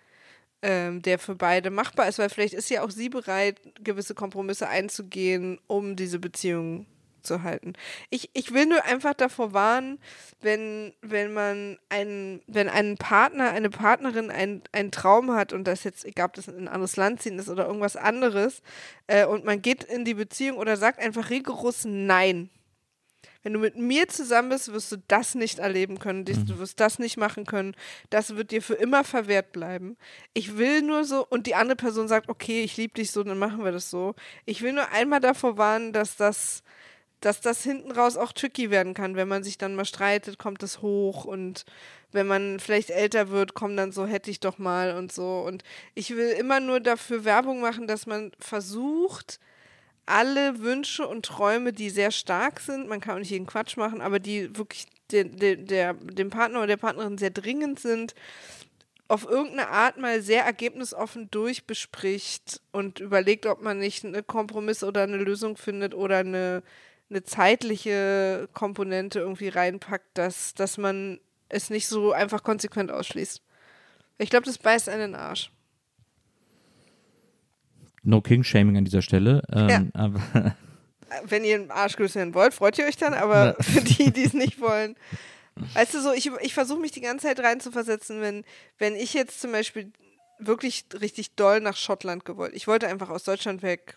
ähm, der für beide machbar ist, weil vielleicht ist ja auch sie bereit, gewisse Kompromisse einzugehen, um diese Beziehung zu halten. Ich, ich will nur einfach davor warnen, wenn, wenn man einen, wenn ein Partner, eine Partnerin ein, einen Traum hat und das jetzt, egal ob das in ein anderes Land ziehen ist oder irgendwas anderes, äh, und man geht in die Beziehung oder sagt einfach rigoros Nein. Wenn du mit mir zusammen bist, wirst du das nicht erleben können, du mhm. wirst das nicht machen können, das wird dir für immer verwehrt bleiben. Ich will nur so, und die andere Person sagt, okay, ich liebe dich so, dann machen wir das so. Ich will nur einmal davor warnen, dass das dass das hinten raus auch tricky werden kann. Wenn man sich dann mal streitet, kommt es hoch und wenn man vielleicht älter wird, kommt dann so, hätte ich doch mal und so. Und ich will immer nur dafür Werbung machen, dass man versucht, alle Wünsche und Träume, die sehr stark sind, man kann auch nicht jeden Quatsch machen, aber die wirklich der, der, der, dem Partner oder der Partnerin sehr dringend sind, auf irgendeine Art mal sehr ergebnisoffen durchbespricht und überlegt, ob man nicht eine Kompromiss oder eine Lösung findet oder eine, eine zeitliche Komponente irgendwie reinpackt, dass, dass man es nicht so einfach konsequent ausschließt. Ich glaube, das beißt einen in den Arsch. No King-Shaming an dieser Stelle. Ähm, Ja. aber, Wenn ihr einen Arsch grüßen werden wollt, freut ihr euch dann, aber für die, die es nicht wollen. Weißt du so, ich, ich versuche mich die ganze Zeit reinzuversetzen, wenn, wenn ich jetzt zum Beispiel wirklich richtig doll nach Schottland gewollt. Ich wollte einfach aus Deutschland weg.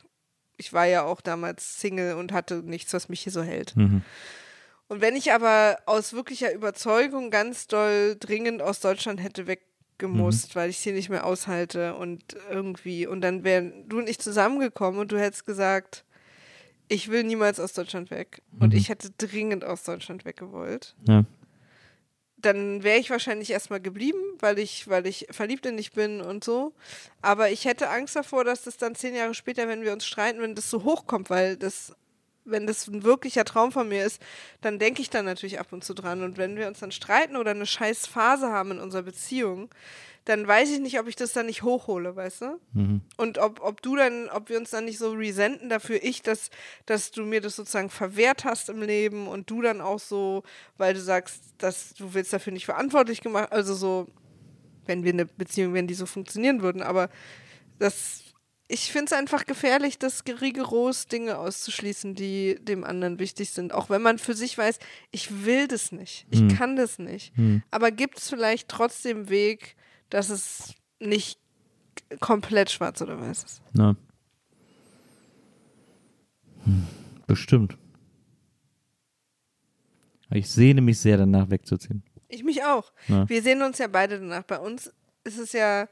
Ich war ja auch damals Single und hatte nichts, was mich hier so hält. Mhm. Und wenn ich aber aus wirklicher Überzeugung ganz doll dringend aus Deutschland hätte weggemusst, weil ich es hier nicht mehr aushalte und irgendwie, und dann wären du und ich zusammengekommen und du hättest gesagt, ich will niemals aus Deutschland weg. Und Mhm. ich hätte dringend aus Deutschland weggewollt. ja. Dann wäre ich wahrscheinlich erstmal geblieben, weil ich, weil ich verliebt in dich bin und so. Aber ich hätte Angst davor, dass das dann zehn Jahre später, wenn wir uns streiten, wenn das so hochkommt, weil das wenn das ein wirklicher Traum von mir ist, dann denke ich da natürlich ab und zu dran. Und wenn wir uns dann streiten oder eine scheiß Phase haben in unserer Beziehung, dann weiß ich nicht, ob ich das dann nicht hochhole, weißt du? Mhm. Und ob, ob du dann, ob wir uns dann nicht so resenten dafür, ich, dass, dass du mir das sozusagen verwehrt hast im Leben und du dann auch so, weil du sagst, dass du willst dafür nicht verantwortlich gemacht, also so, wenn wir eine Beziehung, wenn die so funktionieren würden, aber das, ich finde es einfach gefährlich, das rigoros Dinge auszuschließen, die dem anderen wichtig sind. Auch wenn man für sich weiß, ich will das nicht, ich Hm. kann das nicht. Hm. Aber gibt es vielleicht trotzdem Weg, dass es nicht komplett schwarz oder weiß ist? Na. Hm, Bestimmt. Ich sehne mich sehr danach wegzuziehen. Ich mich auch. Ja. Wir sehen uns ja beide danach. Bei uns ist es ja,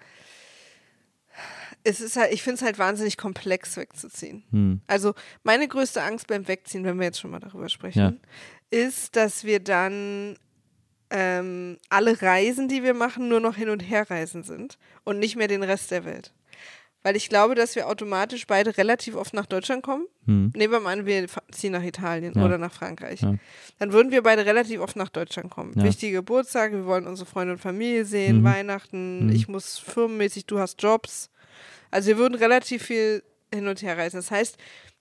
es ist halt, ich finde es halt wahnsinnig komplex wegzuziehen. Hm. Also meine größte Angst beim Wegziehen, wenn wir jetzt schon mal darüber sprechen, ist, dass wir dann ähm, alle Reisen, die wir machen, nur noch hin und her reisen sind und nicht mehr den Rest der Welt. Weil ich glaube, dass wir automatisch beide relativ oft nach Deutschland kommen. Hm. Nehmen wir mal an, wir ziehen nach Italien Ja. oder nach Frankreich. Ja. Dann würden wir beide relativ oft nach Deutschland kommen. Ja. Wichtige Geburtstage, wir wollen unsere Freunde und Familie sehen, Mhm. Weihnachten, Mhm. ich muss firmenmäßig, du hast Jobs. Also wir würden relativ viel hin und her reisen. Das heißt,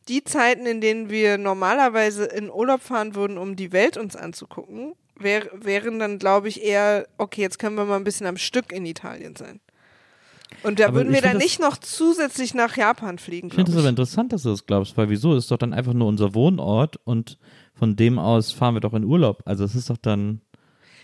die Zeiten, in denen wir normalerweise in Urlaub fahren würden, um die Welt uns anzugucken, wär, wären dann, glaube ich, eher, okay, jetzt können wir mal ein bisschen am Stück in Italien sein. Und da Aber würden wir dann das- nicht noch zusätzlich nach Japan fliegen, Ich finde es aber interessant, dass du das glaubst, weil wieso ist doch dann einfach nur unser Wohnort und von dem aus fahren wir doch in Urlaub. Also es ist doch dann,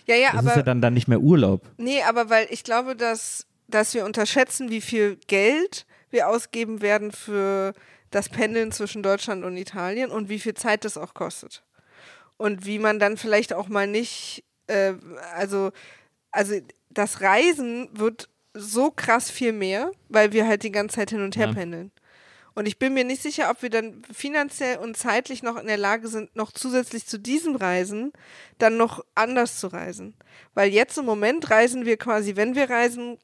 Ja, ja, es aber ist ja dann, dann nicht mehr Urlaub. Nee, aber weil ich glaube, dass, dass wir unterschätzen, wie viel Geld wir ausgeben werden für das Pendeln zwischen Deutschland und Italien und wie viel Zeit das auch kostet. Und wie man dann vielleicht auch mal nicht, äh, also, also das Reisen wird so krass viel mehr, weil wir halt die ganze Zeit hin und her Ja. pendeln. Und ich bin mir nicht sicher, ob wir dann finanziell und zeitlich noch in der Lage sind, noch zusätzlich zu diesem Reisen dann noch anders zu reisen. Weil jetzt im Moment reisen wir quasi, wenn wir reisen,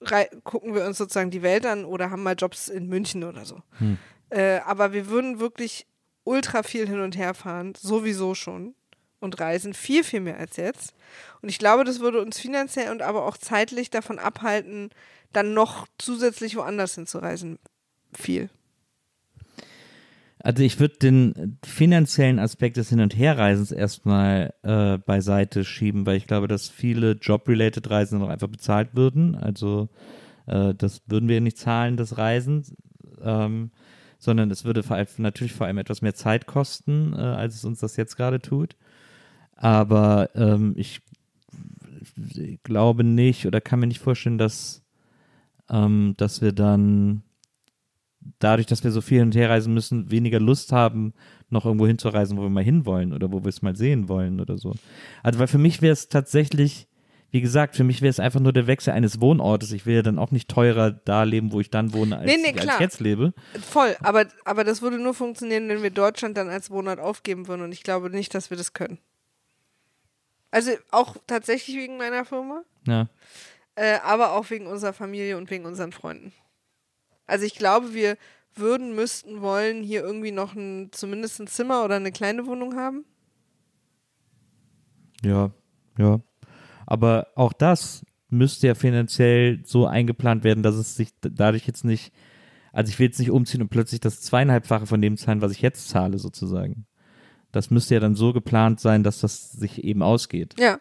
rei gucken wir uns sozusagen die Welt an oder haben mal Jobs in München oder so. Hm. Äh, aber wir würden wirklich ultra viel hin und her fahren, sowieso schon. Und reisen viel, viel mehr als jetzt. Und ich glaube, das würde uns finanziell und aber auch zeitlich davon abhalten, dann noch zusätzlich woanders hinzureisen. Viel. Also ich würde den finanziellen Aspekt des Hin- und Herreisens erstmal äh, beiseite schieben, weil ich glaube, dass viele Job-related Reisen noch einfach bezahlt würden. Also äh, das würden wir nicht zahlen, das Reisen, ähm, sondern es würde natürlich vor allem etwas mehr Zeit kosten, äh, als es uns das jetzt gerade tut. Aber ähm, ich glaube nicht oder kann mir nicht vorstellen, dass, ähm, dass wir dann dadurch, dass wir so viel hin und her reisen müssen, weniger Lust haben, noch irgendwo hinzureisen, wo wir mal hinwollen oder wo wir es mal sehen wollen oder so. Also, weil für mich wäre es tatsächlich, wie gesagt, für mich wäre es einfach nur der Wechsel eines Wohnortes. Ich will ja dann auch nicht teurer da leben, wo ich dann wohne, als, Nee, nee, als ich jetzt lebe. Voll, aber, aber das würde nur funktionieren, wenn wir Deutschland dann als Wohnort aufgeben würden. Und ich glaube nicht, dass wir das können. Also auch tatsächlich wegen meiner Firma, Ja. äh, aber auch wegen unserer Familie und wegen unseren Freunden. Also ich glaube, wir würden, müssten, wollen hier irgendwie noch ein, zumindest ein Zimmer oder eine kleine Wohnung haben. Ja, ja. Aber auch das müsste ja finanziell so eingeplant werden, dass es sich dadurch jetzt nicht, also ich will jetzt nicht umziehen und plötzlich das zweieinhalbfache von dem zahlen, was ich jetzt zahle, sozusagen. Das müsste ja dann so geplant sein, dass das sich eben ausgeht. Ja,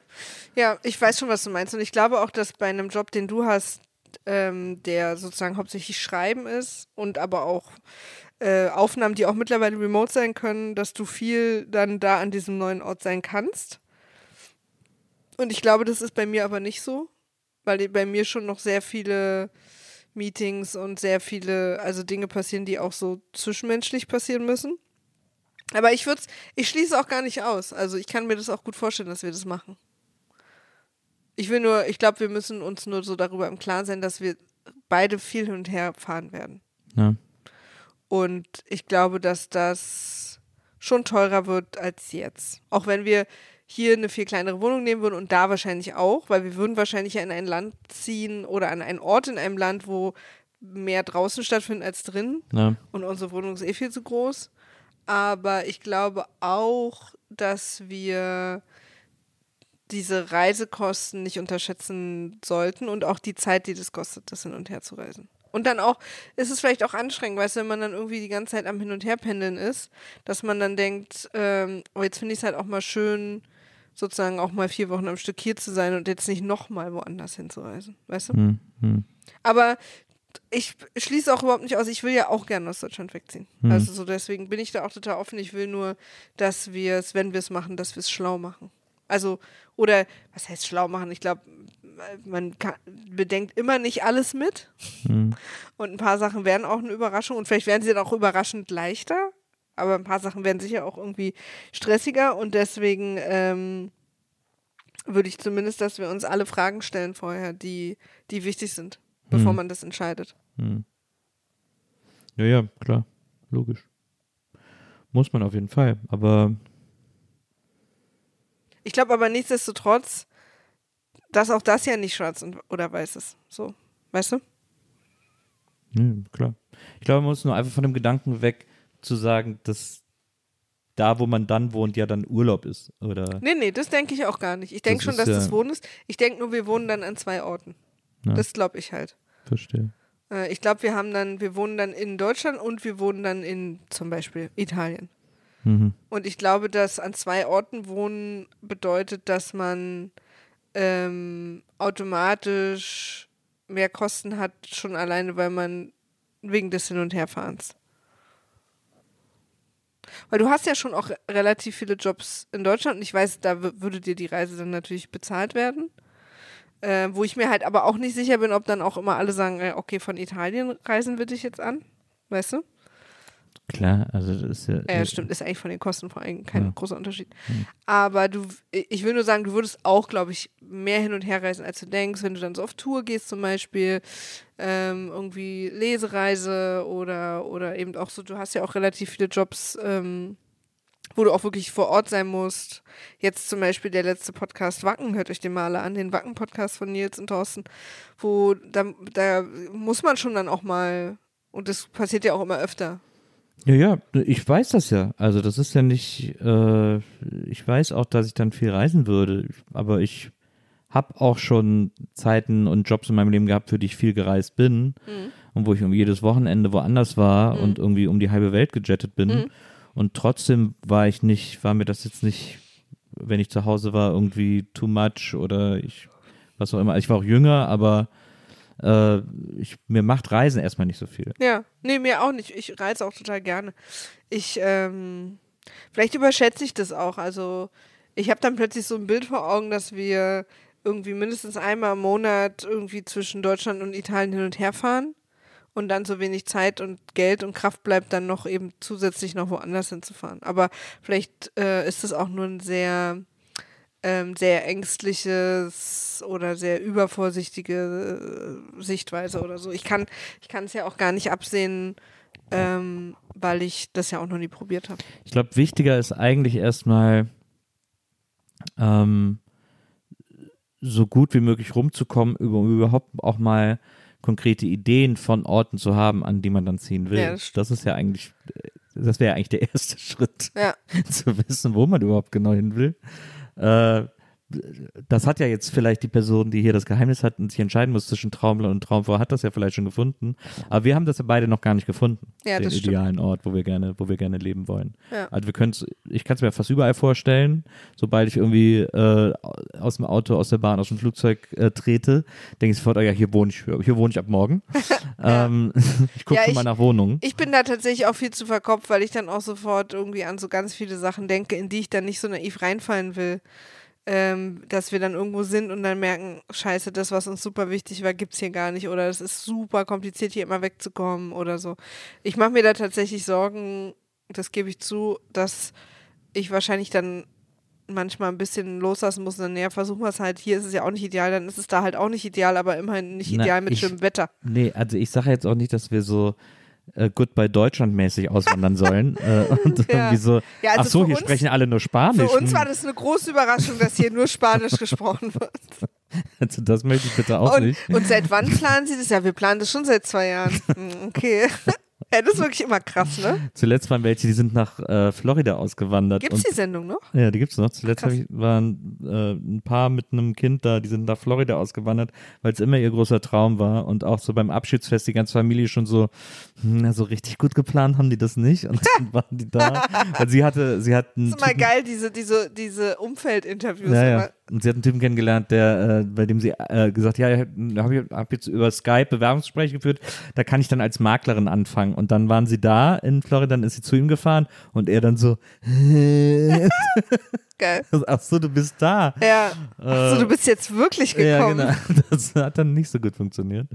ja, ich weiß schon, was du meinst. Und ich glaube auch, dass bei einem Job, den du hast, ähm, der sozusagen hauptsächlich Schreiben ist und aber auch äh, Aufnahmen, die auch mittlerweile remote sein können, dass du viel dann da an diesem neuen Ort sein kannst. Und ich glaube, das ist bei mir aber nicht so, weil bei mir schon noch sehr viele Meetings und sehr viele, also Dinge passieren, die auch so zwischenmenschlich passieren müssen. Aber ich würde ich schließe auch gar nicht aus. Also ich kann mir das auch gut vorstellen, dass wir das machen. Ich will nur, ich glaube, wir müssen uns nur so darüber im Klaren sein, dass wir beide viel hin und her fahren werden. Ja. Und ich glaube, dass das schon teurer wird als jetzt. Auch wenn wir hier eine viel kleinere Wohnung nehmen würden und da wahrscheinlich auch, weil wir würden wahrscheinlich ja in ein Land ziehen oder an einen Ort in einem Land, wo mehr draußen stattfindet als drin. Ja. Und unsere Wohnung ist eh viel zu groß. Aber ich glaube auch, dass wir diese Reisekosten nicht unterschätzen sollten und auch die Zeit, die das kostet, das hin und her zu reisen. Und dann auch, ist es vielleicht auch anstrengend, weißt du, wenn man dann irgendwie die ganze Zeit am Hin- und Herpendeln ist, dass man dann denkt, ähm, oh, jetzt finde ich es halt auch mal schön, sozusagen auch mal vier Wochen am Stück hier zu sein und jetzt nicht nochmal woanders hinzureisen, weißt du? Hm, hm. Aber ich schließe auch überhaupt nicht aus, ich will ja auch gerne aus Deutschland wegziehen. Hm. Also so deswegen bin ich da auch total offen. Ich will nur, dass wir es, wenn wir es machen, dass wir es schlau machen. Also, oder was heißt schlau machen? Ich glaube, man kann, bedenkt immer nicht alles mit. Hm. Und ein paar Sachen werden auch eine Überraschung und vielleicht werden sie dann auch überraschend leichter. Aber ein paar Sachen werden sicher auch irgendwie stressiger und deswegen ähm, würde ich zumindest, dass wir uns alle Fragen stellen vorher, die, die wichtig sind, bevor Hm. man das entscheidet. Hm. Ja, ja, klar. Logisch. Muss man auf jeden Fall. Aber Ich glaube aber nichtsdestotrotz, dass auch das ja nicht schwarz und, oder weiß ist. So, weißt du? Nee, klar. Ich glaube, man muss nur einfach von dem Gedanken weg zu sagen, dass da, wo man dann wohnt, ja dann Urlaub ist. Oder Nee, nee, das denke ich auch gar nicht. Ich denke schon, dass ja- das Wohnen ist. Ich denke nur, wir wohnen dann an zwei Orten. Ja. Das glaube ich halt. verstehe. Äh, ich glaube, wir haben dann, wir wohnen dann in Deutschland und wir wohnen dann in zum Beispiel Italien. Mhm. Und ich glaube, dass an zwei Orten wohnen bedeutet, dass man ähm, automatisch mehr Kosten hat, schon alleine, weil man wegen des Hin- und Herfahrens. Weil du hast ja schon auch re- relativ viele Jobs in Deutschland und ich weiß, da würde dir die Reise dann natürlich bezahlt werden. Äh, wo ich mir halt aber auch nicht sicher bin, ob dann auch immer alle sagen, äh, okay, von Italien reisen wir dich jetzt an. Weißt du? Klar, also das ist ja. Ja, stimmt, ist eigentlich von den Kosten vor allem kein Ja. großer Unterschied. Aber du, ich will nur sagen, du würdest auch, glaube ich, mehr hin und her reisen, als du denkst, wenn du dann so auf Tour gehst zum Beispiel, ähm, irgendwie Lesereise oder, oder eben auch so, du hast ja auch relativ viele Jobs, ähm, wo du auch wirklich vor Ort sein musst. Jetzt zum Beispiel der letzte Podcast Wacken, hört euch den mal alle an, den Wacken-Podcast von Nils und Thorsten, wo da, da muss man schon dann auch mal, und das passiert ja auch immer öfter, Ja, ja, ich weiß das ja. Also das ist ja nicht, äh, ich weiß auch, dass ich dann viel reisen würde, aber ich habe auch schon Zeiten und Jobs in meinem Leben gehabt, für die ich viel gereist bin Mhm. und wo ich irgendwie jedes Wochenende woanders war und irgendwie um die halbe Welt gejettet bin. Mhm. Und trotzdem war ich nicht, war mir das jetzt nicht, wenn ich zu Hause war, irgendwie too much oder ich, was auch immer. Also ich war auch jünger, aber äh, ich, mir macht Reisen erstmal nicht so viel. Ja, nee, mir auch nicht. Ich reise auch total gerne. Ich, ähm, vielleicht überschätze ich das auch. Also, ich habe dann plötzlich so ein Bild vor Augen, dass wir irgendwie mindestens einmal im Monat irgendwie zwischen Deutschland und Italien hin und her fahren und dann so wenig Zeit und Geld und Kraft bleibt, dann noch eben zusätzlich noch woanders hinzufahren. Aber vielleicht äh, ist das auch nur ein sehr, ähm, sehr ängstliches oder sehr übervorsichtige äh, Sichtweise oder so. Ich kann es ja auch gar nicht absehen, ähm, weil ich das ja auch noch nie probiert habe. Ich glaube, wichtiger ist eigentlich erstmal ähm, so gut wie möglich rumzukommen, um überhaupt auch mal konkrete Ideen von Orten zu haben, an die man dann ziehen will. Ja, das das, ist ja eigentlich, das wäre eigentlich der erste Schritt, Ja, zu wissen, wo man überhaupt genau hin will. Äh, das hat ja jetzt vielleicht die Person, die hier das Geheimnis hat und sich entscheiden muss zwischen Traumland und Traumfrau, hat das ja vielleicht schon gefunden. Aber wir haben das ja beide noch gar nicht gefunden. Ja, den das stimmt. idealen Ort, wo wir gerne, wo wir gerne leben wollen. Ja. Also wir können ich kann es mir fast überall vorstellen, sobald ich irgendwie äh, aus dem Auto, aus der Bahn, aus dem Flugzeug äh, trete, denke ich sofort, oh ja, hier wohne ich, hier wohne ich ab morgen. ähm, ich gucke Ja, schon mal nach Wohnungen. Ich bin da tatsächlich auch viel zu verkopft, weil ich dann auch sofort irgendwie an so ganz viele Sachen denke, in die ich dann nicht so naiv reinfallen will. Ähm, dass wir dann irgendwo sind und dann merken, scheiße, das, was uns super wichtig war, gibt's hier gar nicht. Oder es ist super kompliziert, hier immer wegzukommen oder so. Ich mache mir da tatsächlich Sorgen, das gebe ich zu, dass ich wahrscheinlich dann manchmal ein bisschen loslassen muss. Und dann, ja, versuchen wir es halt. Hier ist es ja auch nicht ideal, dann ist es da halt auch nicht ideal, aber immerhin nicht Na, ideal mit ich- schönem Wetter. Nee, also ich sage jetzt auch nicht, dass wir so äh, Goodbye Deutschland mäßig auswandern sollen. äh, und Ja. irgendwie so, Ja, also ach so, hier uns- sprechen alle nur Spanisch. Für uns Hm, war das eine große Überraschung, dass hier nur Spanisch gesprochen wird. also das möchte ich bitte auch Und, nicht. und seit wann planen Sie das? Ja, wir planen das schon seit zwei Jahren. Hm, Okay. Ja, das ist wirklich immer krass, ne? Zuletzt waren welche, die sind nach äh, Florida ausgewandert. Gibt's und, die Sendung noch? Ja, die gibt's noch. Zuletzt ich, waren äh, ein paar mit einem Kind da, die sind nach Florida ausgewandert, weil es immer ihr großer Traum war. Und auch so beim Abschiedsfest die ganze Familie schon so, hm, na, so richtig gut geplant haben die das nicht. Und dann waren die da. Weil sie hatte, sie hat einen Das ist immer Typen- geil, diese, diese, diese Umfeldinterviews. Ja, ja. Und sie hat einen Typen kennengelernt, der, äh, bei dem sie äh, gesagt, ja, ich habe hab jetzt über Skype Bewerbungsgespräche geführt, da kann ich dann als Maklerin anfangen. Und dann waren sie da in Florida, dann ist sie zu ihm gefahren und er dann so, Geil. ach so, du bist da. Ja. Achso, du bist jetzt wirklich gekommen. Ja, genau. Das hat dann nicht so gut funktioniert.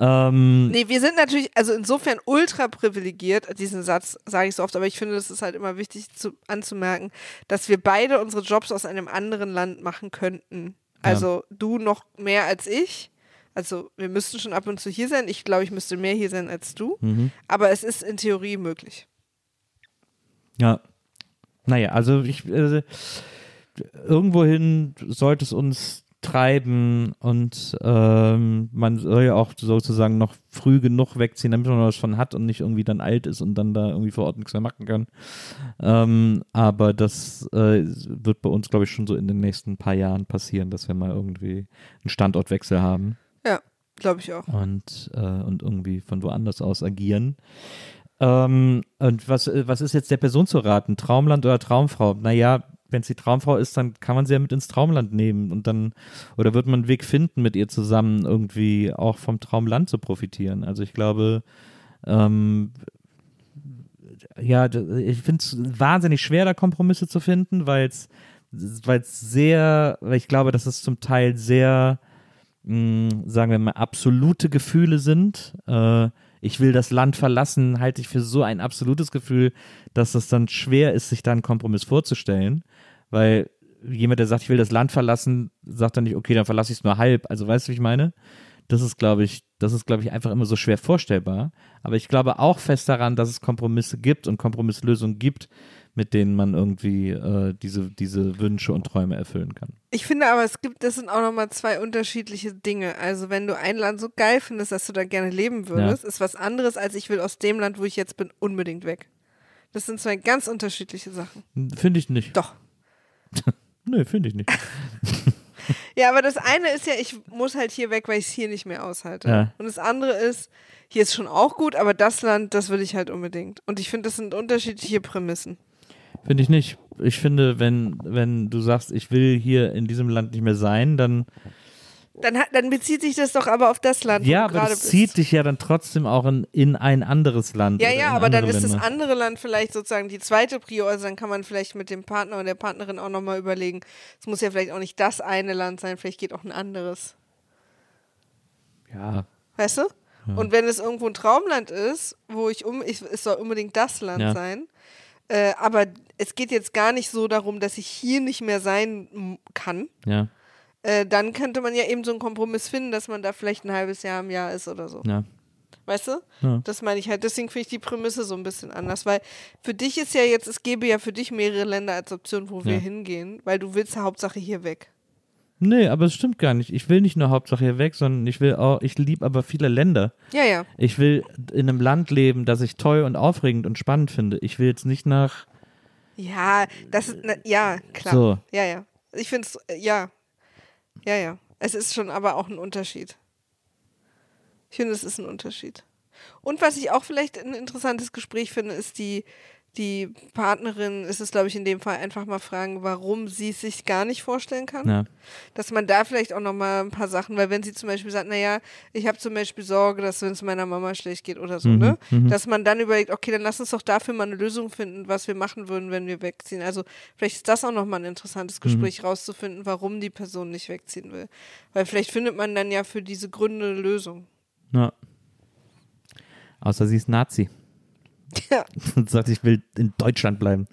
Ähm, Nee, wir sind natürlich, also insofern ultra privilegiert, diesen Satz sage ich so oft, aber ich finde, das ist halt immer wichtig zu, anzumerken, dass wir beide unsere Jobs aus einem anderen Land machen könnten. Also du noch mehr als ich. Also wir müssten schon ab und zu hier sein. Ich glaube, ich müsste mehr hier sein als du. mhm. Aber es ist in Theorie möglich. Ja. Naja, also ich äh, irgendwohin sollte es uns treiben und ähm, man soll ja auch sozusagen noch früh genug wegziehen, damit man was von hat und nicht irgendwie dann alt ist und dann da irgendwie vor Ort nichts mehr machen kann. Ähm, aber das äh, wird bei uns, glaube ich, schon so in den nächsten paar Jahren passieren, dass wir mal irgendwie einen Standortwechsel haben Ja, glaube ich auch. und, äh, und irgendwie von woanders aus agieren. Ähm, und was, äh, was ist jetzt der Person zu raten? Traumland oder Traumfrau? Naja, wenn es die Traumfrau ist, dann kann man sie ja mit ins Traumland nehmen und dann, oder wird man einen Weg finden, mit ihr zusammen irgendwie auch vom Traumland zu profitieren. Also ich glaube, ähm, ja, ich finde es wahnsinnig schwer, da Kompromisse zu finden, weil es weil es sehr, weil ich glaube, dass es zum Teil sehr, mh, sagen wir mal, absolute Gefühle sind. Äh, ich will das Land verlassen, halte ich für so ein absolutes Gefühl, dass es dann schwer ist, sich da einen Kompromiss vorzustellen, weil jemand, der sagt, ich will das Land verlassen, sagt dann nicht, okay, dann verlasse ich es nur halb. Also weißt du, wie ich meine? Das ist, glaube ich, das ist, glaube ich, einfach immer so schwer vorstellbar. Aber ich glaube auch fest daran, dass es Kompromisse gibt und Kompromisslösungen gibt, mit denen man irgendwie äh, diese, diese Wünsche und Träume erfüllen kann. Ich finde aber, es gibt, das sind auch nochmal zwei unterschiedliche Dinge. Also wenn du ein Land so geil findest, dass du da gerne leben würdest, ist was anderes, als ich will aus dem Land, wo ich jetzt bin, unbedingt weg. Das sind zwei ganz unterschiedliche Sachen. Finde ich nicht. Doch. Nö, finde ich nicht. Ja, aber das eine ist ja, ich muss halt hier weg, weil ich es hier nicht mehr aushalte. Ja. Und das andere ist, hier ist schon auch gut, aber das Land, das will ich halt unbedingt. Und ich finde, das sind unterschiedliche Prämissen. Finde ich nicht. Ich finde, wenn, wenn du sagst, ich will hier in diesem Land nicht mehr sein, dann Dann, dann bezieht sich das doch aber auf das Land, ja, wo du aber gerade das zieht dich ja dann trotzdem auch in, in ein anderes Land. Ja, ja, aber dann andere ist das Länder. andere Land vielleicht sozusagen die zweite Prio. Also dann kann man vielleicht mit dem Partner und der Partnerin auch nochmal überlegen. Es muss ja vielleicht auch nicht das eine Land sein, vielleicht geht auch ein anderes. Ja, Weißt du? Und wenn es irgendwo ein Traumland ist, wo ich um, ich, es soll unbedingt das Land Ja. sein. Äh, aber es geht jetzt gar nicht so darum, dass ich hier nicht mehr sein kann. ja, Äh, dann könnte man ja eben so einen Kompromiss finden, dass man da vielleicht ein halbes Jahr im Jahr ist oder so. ja. Weißt du? Ja. Das meine ich halt. Deswegen finde ich die Prämisse so ein bisschen anders, weil für dich ist ja jetzt, es gäbe ja für dich mehrere Länder als Option, wo wir Ja. hingehen, weil du willst Hauptsache hier weg. Nee, aber es stimmt gar nicht. Ich will nicht nur Hauptsache hier weg, sondern ich will auch, ich liebe aber viele Länder. Ja, ja. Ich will in einem Land leben, das ich toll und aufregend und spannend finde. Ich will jetzt nicht nach Ja, das ist, na, ja, klar. So. Ja, ja. Ich finde es, ja. Ja, ja. Es ist schon aber auch ein Unterschied. Ich finde, es ist ein Unterschied. Und was ich auch vielleicht ein interessantes Gespräch finde, ist die, die Partnerin, ist es, glaube ich, in dem Fall einfach mal fragen, warum sie es sich gar nicht vorstellen kann. Ja. Dass man da vielleicht auch nochmal ein paar Sachen, weil wenn sie zum Beispiel sagt, naja, ich habe zum Beispiel Sorge, dass wenn es meiner Mama schlecht geht oder so, Mhm, ne? mhm. Dass man dann überlegt, okay, dann lass uns doch dafür mal eine Lösung finden, was wir machen würden, wenn wir wegziehen. Also vielleicht ist das auch nochmal ein Mhm. interessantes Gespräch rauszufinden, warum die Person nicht wegziehen will. Weil vielleicht findet man dann ja für diese Gründe eine Lösung. Ja. Außer sie ist Nazi Ja, und sagt, ich will in Deutschland bleiben.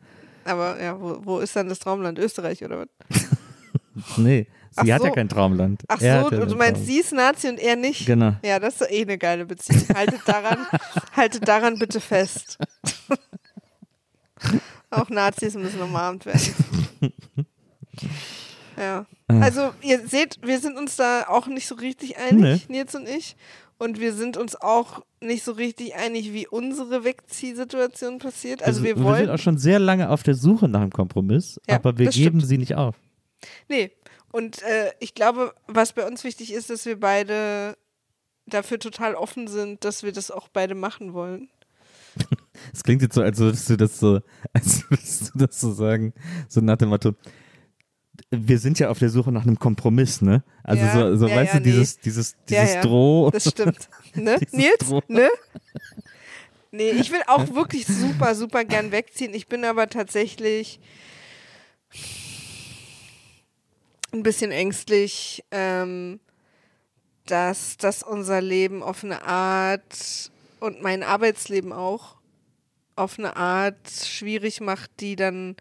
aber ja, wo, wo ist dann das Traumland? Österreich oder was? Nee, sie Ach hat ja so. kein Traumland. Ach Er so, ja du meinst, Traum. sie ist Nazi und er nicht? Genau. Ja, das ist eh eine geile Beziehung. Haltet daran, haltet daran bitte fest. Auch Nazis müssen umarmt werden. Ja. Also, ihr seht, wir sind uns da auch nicht so richtig einig, Nils und ich. Und wir sind uns auch nicht so richtig einig, wie unsere Wegziehsituation passiert. Also, wir wir wollen. sind auch schon sehr lange auf der Suche nach einem Kompromiss, Ja, aber wir geben stimmt. sie nicht auf. Nee, und äh, ich glaube, was bei uns wichtig ist, dass wir beide dafür total offen sind, dass wir das auch beide machen wollen. Es klingt jetzt so, als würdest du das so, als würdest du das so sagen, so nach dem Motto, wir sind ja auf der Suche nach einem Kompromiss, ne? Also Ja, so, so ja, weißt ja, du, dieses, dieses, dieses ja. Droh. Das stimmt. Ne? Dieses Nils? Droh- Ne? Nee, ich will auch wirklich super, super gern wegziehen. Ich bin aber tatsächlich ein bisschen ängstlich, ähm, dass das unser Leben auf eine Art und mein Arbeitsleben auch auf eine Art schwierig macht, die dann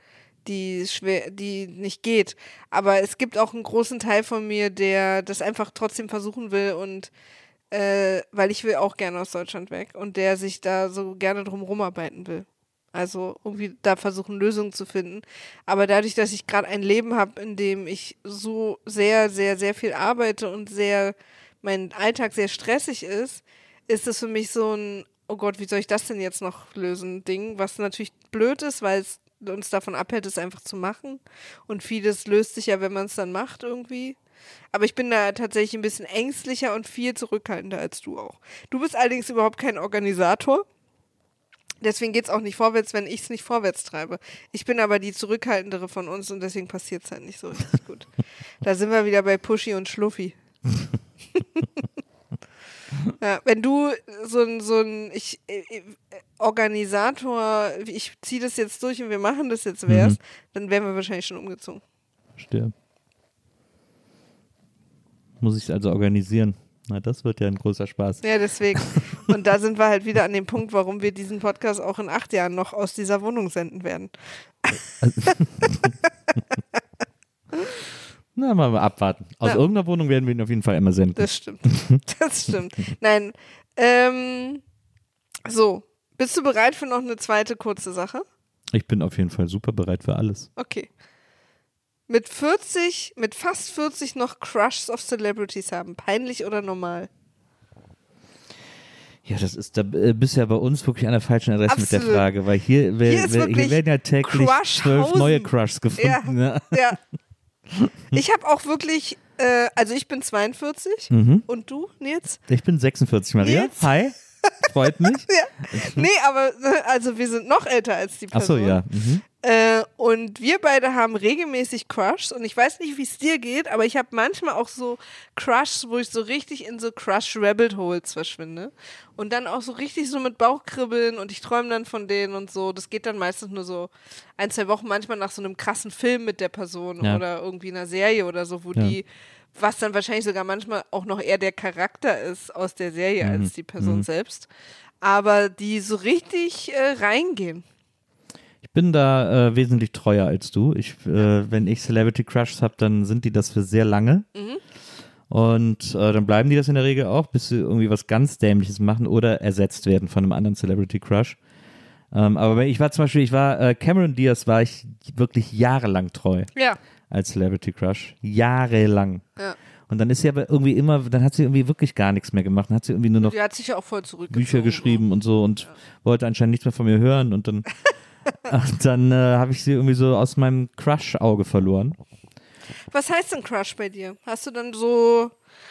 die schwer, die nicht geht. Aber es gibt auch einen großen Teil von mir, der das einfach trotzdem versuchen will und äh, weil ich will auch gerne aus Deutschland weg und der sich da so gerne drum rumarbeiten will. Also irgendwie da versuchen, Lösungen zu finden. Aber dadurch, dass ich gerade ein Leben habe, in dem ich so sehr, sehr, sehr viel arbeite und sehr, mein Alltag sehr stressig ist, ist es für mich so ein, oh Gott, wie soll ich das denn jetzt noch lösen, Ding, was natürlich blöd ist, weil es uns davon abhält, es einfach zu machen. Und vieles löst sich ja, wenn man es dann macht irgendwie. Aber ich bin da tatsächlich ein bisschen ängstlicher und viel zurückhaltender als du auch. Du bist allerdings überhaupt kein Organisator. Deswegen geht es auch nicht vorwärts, wenn ich es nicht vorwärts treibe. Ich bin aber die zurückhaltendere von uns und deswegen passiert es halt nicht so richtig gut. Da sind wir wieder bei Pushy und Schluffi. ja, wenn du so ein, so ein ich, äh, äh, Organisator, ich ziehe das jetzt durch und wir machen das jetzt wärst, dann wären wir wahrscheinlich schon umgezogen. Verstehe. Muss ich also organisieren. Na, das wird ja ein großer Spaß. Ja, deswegen. Und da sind wir halt wieder an dem Punkt, warum wir diesen Podcast auch in acht Jahren noch aus dieser Wohnung senden werden. Na, mal, abwarten. Aus Ja. irgendeiner Wohnung werden wir ihn auf jeden Fall immer senden. Das stimmt. Das stimmt. Nein. Ähm, so. Bist du bereit für noch eine zweite kurze Sache? Ich bin auf jeden Fall super bereit für alles. Okay. Mit 40, mit fast 40 noch Crushs of Celebrities haben. Peinlich oder normal? Ja, das ist da äh, bist ja bei uns wirklich an der falschen Adresse mit der Absolut. Frage, weil hier, wer- Hier wer- hier werden ja täglich zwölf neue Crushs gefunden. Ja. Ja. Ich habe auch wirklich, äh, also ich bin 42 Mhm. und du, Nils? Ich bin 46, Maria. Nils? Hi. Freut mich. Ja. Nee, aber äh, also wir sind noch älter als die Ach so, Person. ja. Mhm. Äh, und wir beide haben regelmäßig Crushs und ich weiß nicht, wie es dir geht, aber ich habe manchmal auch so Crushs, wo ich so richtig in so Crush Rabbit Holes verschwinde und dann auch so richtig so mit Bauchkribbeln und ich träume dann von denen und so. Das geht dann meistens nur so ein, zwei Wochen, manchmal nach so einem krassen Film mit der Person Ja. oder irgendwie einer Serie oder so, wo Ja. die was dann wahrscheinlich sogar manchmal auch noch eher der Charakter ist aus der Serie Mhm. als die Person selbst. Aber die so richtig äh, reingehen. Ich bin da äh, wesentlich treuer als du. Ich, äh, wenn ich Celebrity Crushs habe, dann sind die das für sehr lange. Mhm. Und äh, dann bleiben die das in der Regel auch, bis sie irgendwie was ganz Dämliches machen oder ersetzt werden von einem anderen Celebrity Crush. Ähm, aber ich war zum Beispiel, ich war, äh, Cameron Diaz war ich wirklich jahrelang treu Ja. als Celebrity Crush. Jahrelang. Ja. Und dann ist sie aber irgendwie immer, dann hat sie irgendwie wirklich gar nichts mehr gemacht. Dann hat sie irgendwie nur noch ja. Bücher geschrieben und so und wollte anscheinend nichts mehr von mir hören und dann, und dann äh, habe ich sie irgendwie so aus meinem Crush-Auge verloren. Was heißt denn Crush bei dir? Hast du dann so,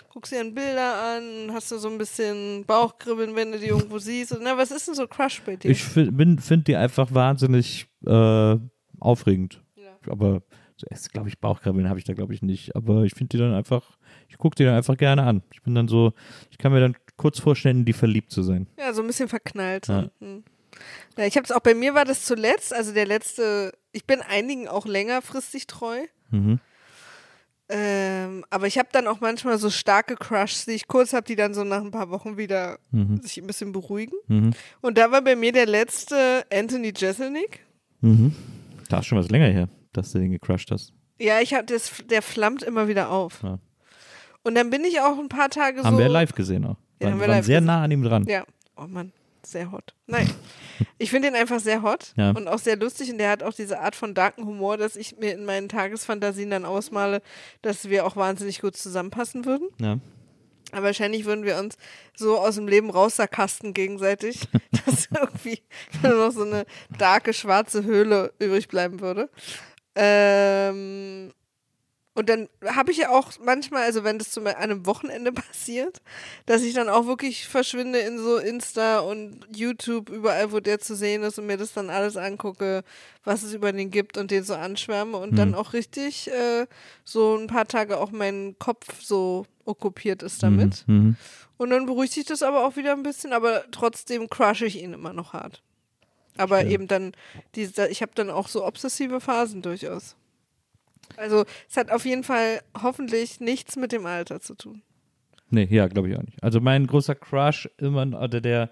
guckst dir dann Bilder an, hast du so ein bisschen Bauchkribbeln, wenn du die irgendwo siehst? Na, was ist denn so Crush bei dir? Ich finde die einfach wahnsinnig äh, aufregend. Ja. Aber glaube ich, Bauchkribbeln habe ich da, glaube ich, nicht. Aber ich finde die dann einfach, ich gucke die dann einfach gerne an. Ich bin dann so, ich kann mir dann kurz vorstellen, die verliebt zu sein. Ja, so ein bisschen verknallt. Ja. Hm. Ja, ich habe es auch bei mir war das zuletzt, also der letzte, ich bin einigen auch längerfristig treu. Mhm. Ähm, aber ich habe dann auch manchmal so starke Crushs, die ich kurz habe, die dann so nach ein paar Wochen wieder Mhm. sich ein bisschen beruhigen. Mhm. Und da war bei mir der letzte Anthony Jeselnik. Mhm. Da ist schon was länger her, dass du den gecrushed hast. Ja, ich hab das, der flammt immer wieder auf. Ja. Und dann bin ich auch ein paar Tage Haben so. wir live gesehen auch. Ja, haben waren wir waren live sehr gesehen. nah an ihm dran. Ja. Oh Mann, sehr hot. Nein. Ich finde ihn einfach sehr hot Ja. und auch sehr lustig und der hat auch diese Art von darken Humor, dass ich mir in meinen Tagesfantasien dann ausmale, dass wir auch wahnsinnig gut zusammenpassen würden. Ja. Aber wahrscheinlich würden wir uns so aus dem Leben raussarkasten gegenseitig, dass irgendwie nur noch so eine darke, schwarze Höhle übrig bleiben würde. Ähm, und dann habe ich ja auch manchmal, also wenn das zum an einem Wochenende passiert, dass ich dann auch wirklich verschwinde in so Insta und YouTube, überall, wo der zu sehen ist und mir das dann alles angucke, was es über den gibt und den so anschwärme und dann Hm. auch richtig äh, so ein paar Tage auch mein Kopf so okkupiert ist damit. Mhm. Mhm. Und dann beruhigt sich das aber auch wieder ein bisschen, aber trotzdem crushe ich ihn immer noch hart. Aber Verstehe. eben dann, diese, ich habe dann auch so obsessive Phasen durchaus. Also es hat auf jeden Fall hoffentlich nichts mit dem Alter zu tun. Nee, ja, glaube ich auch nicht. Also mein großer Crush immer, oder der,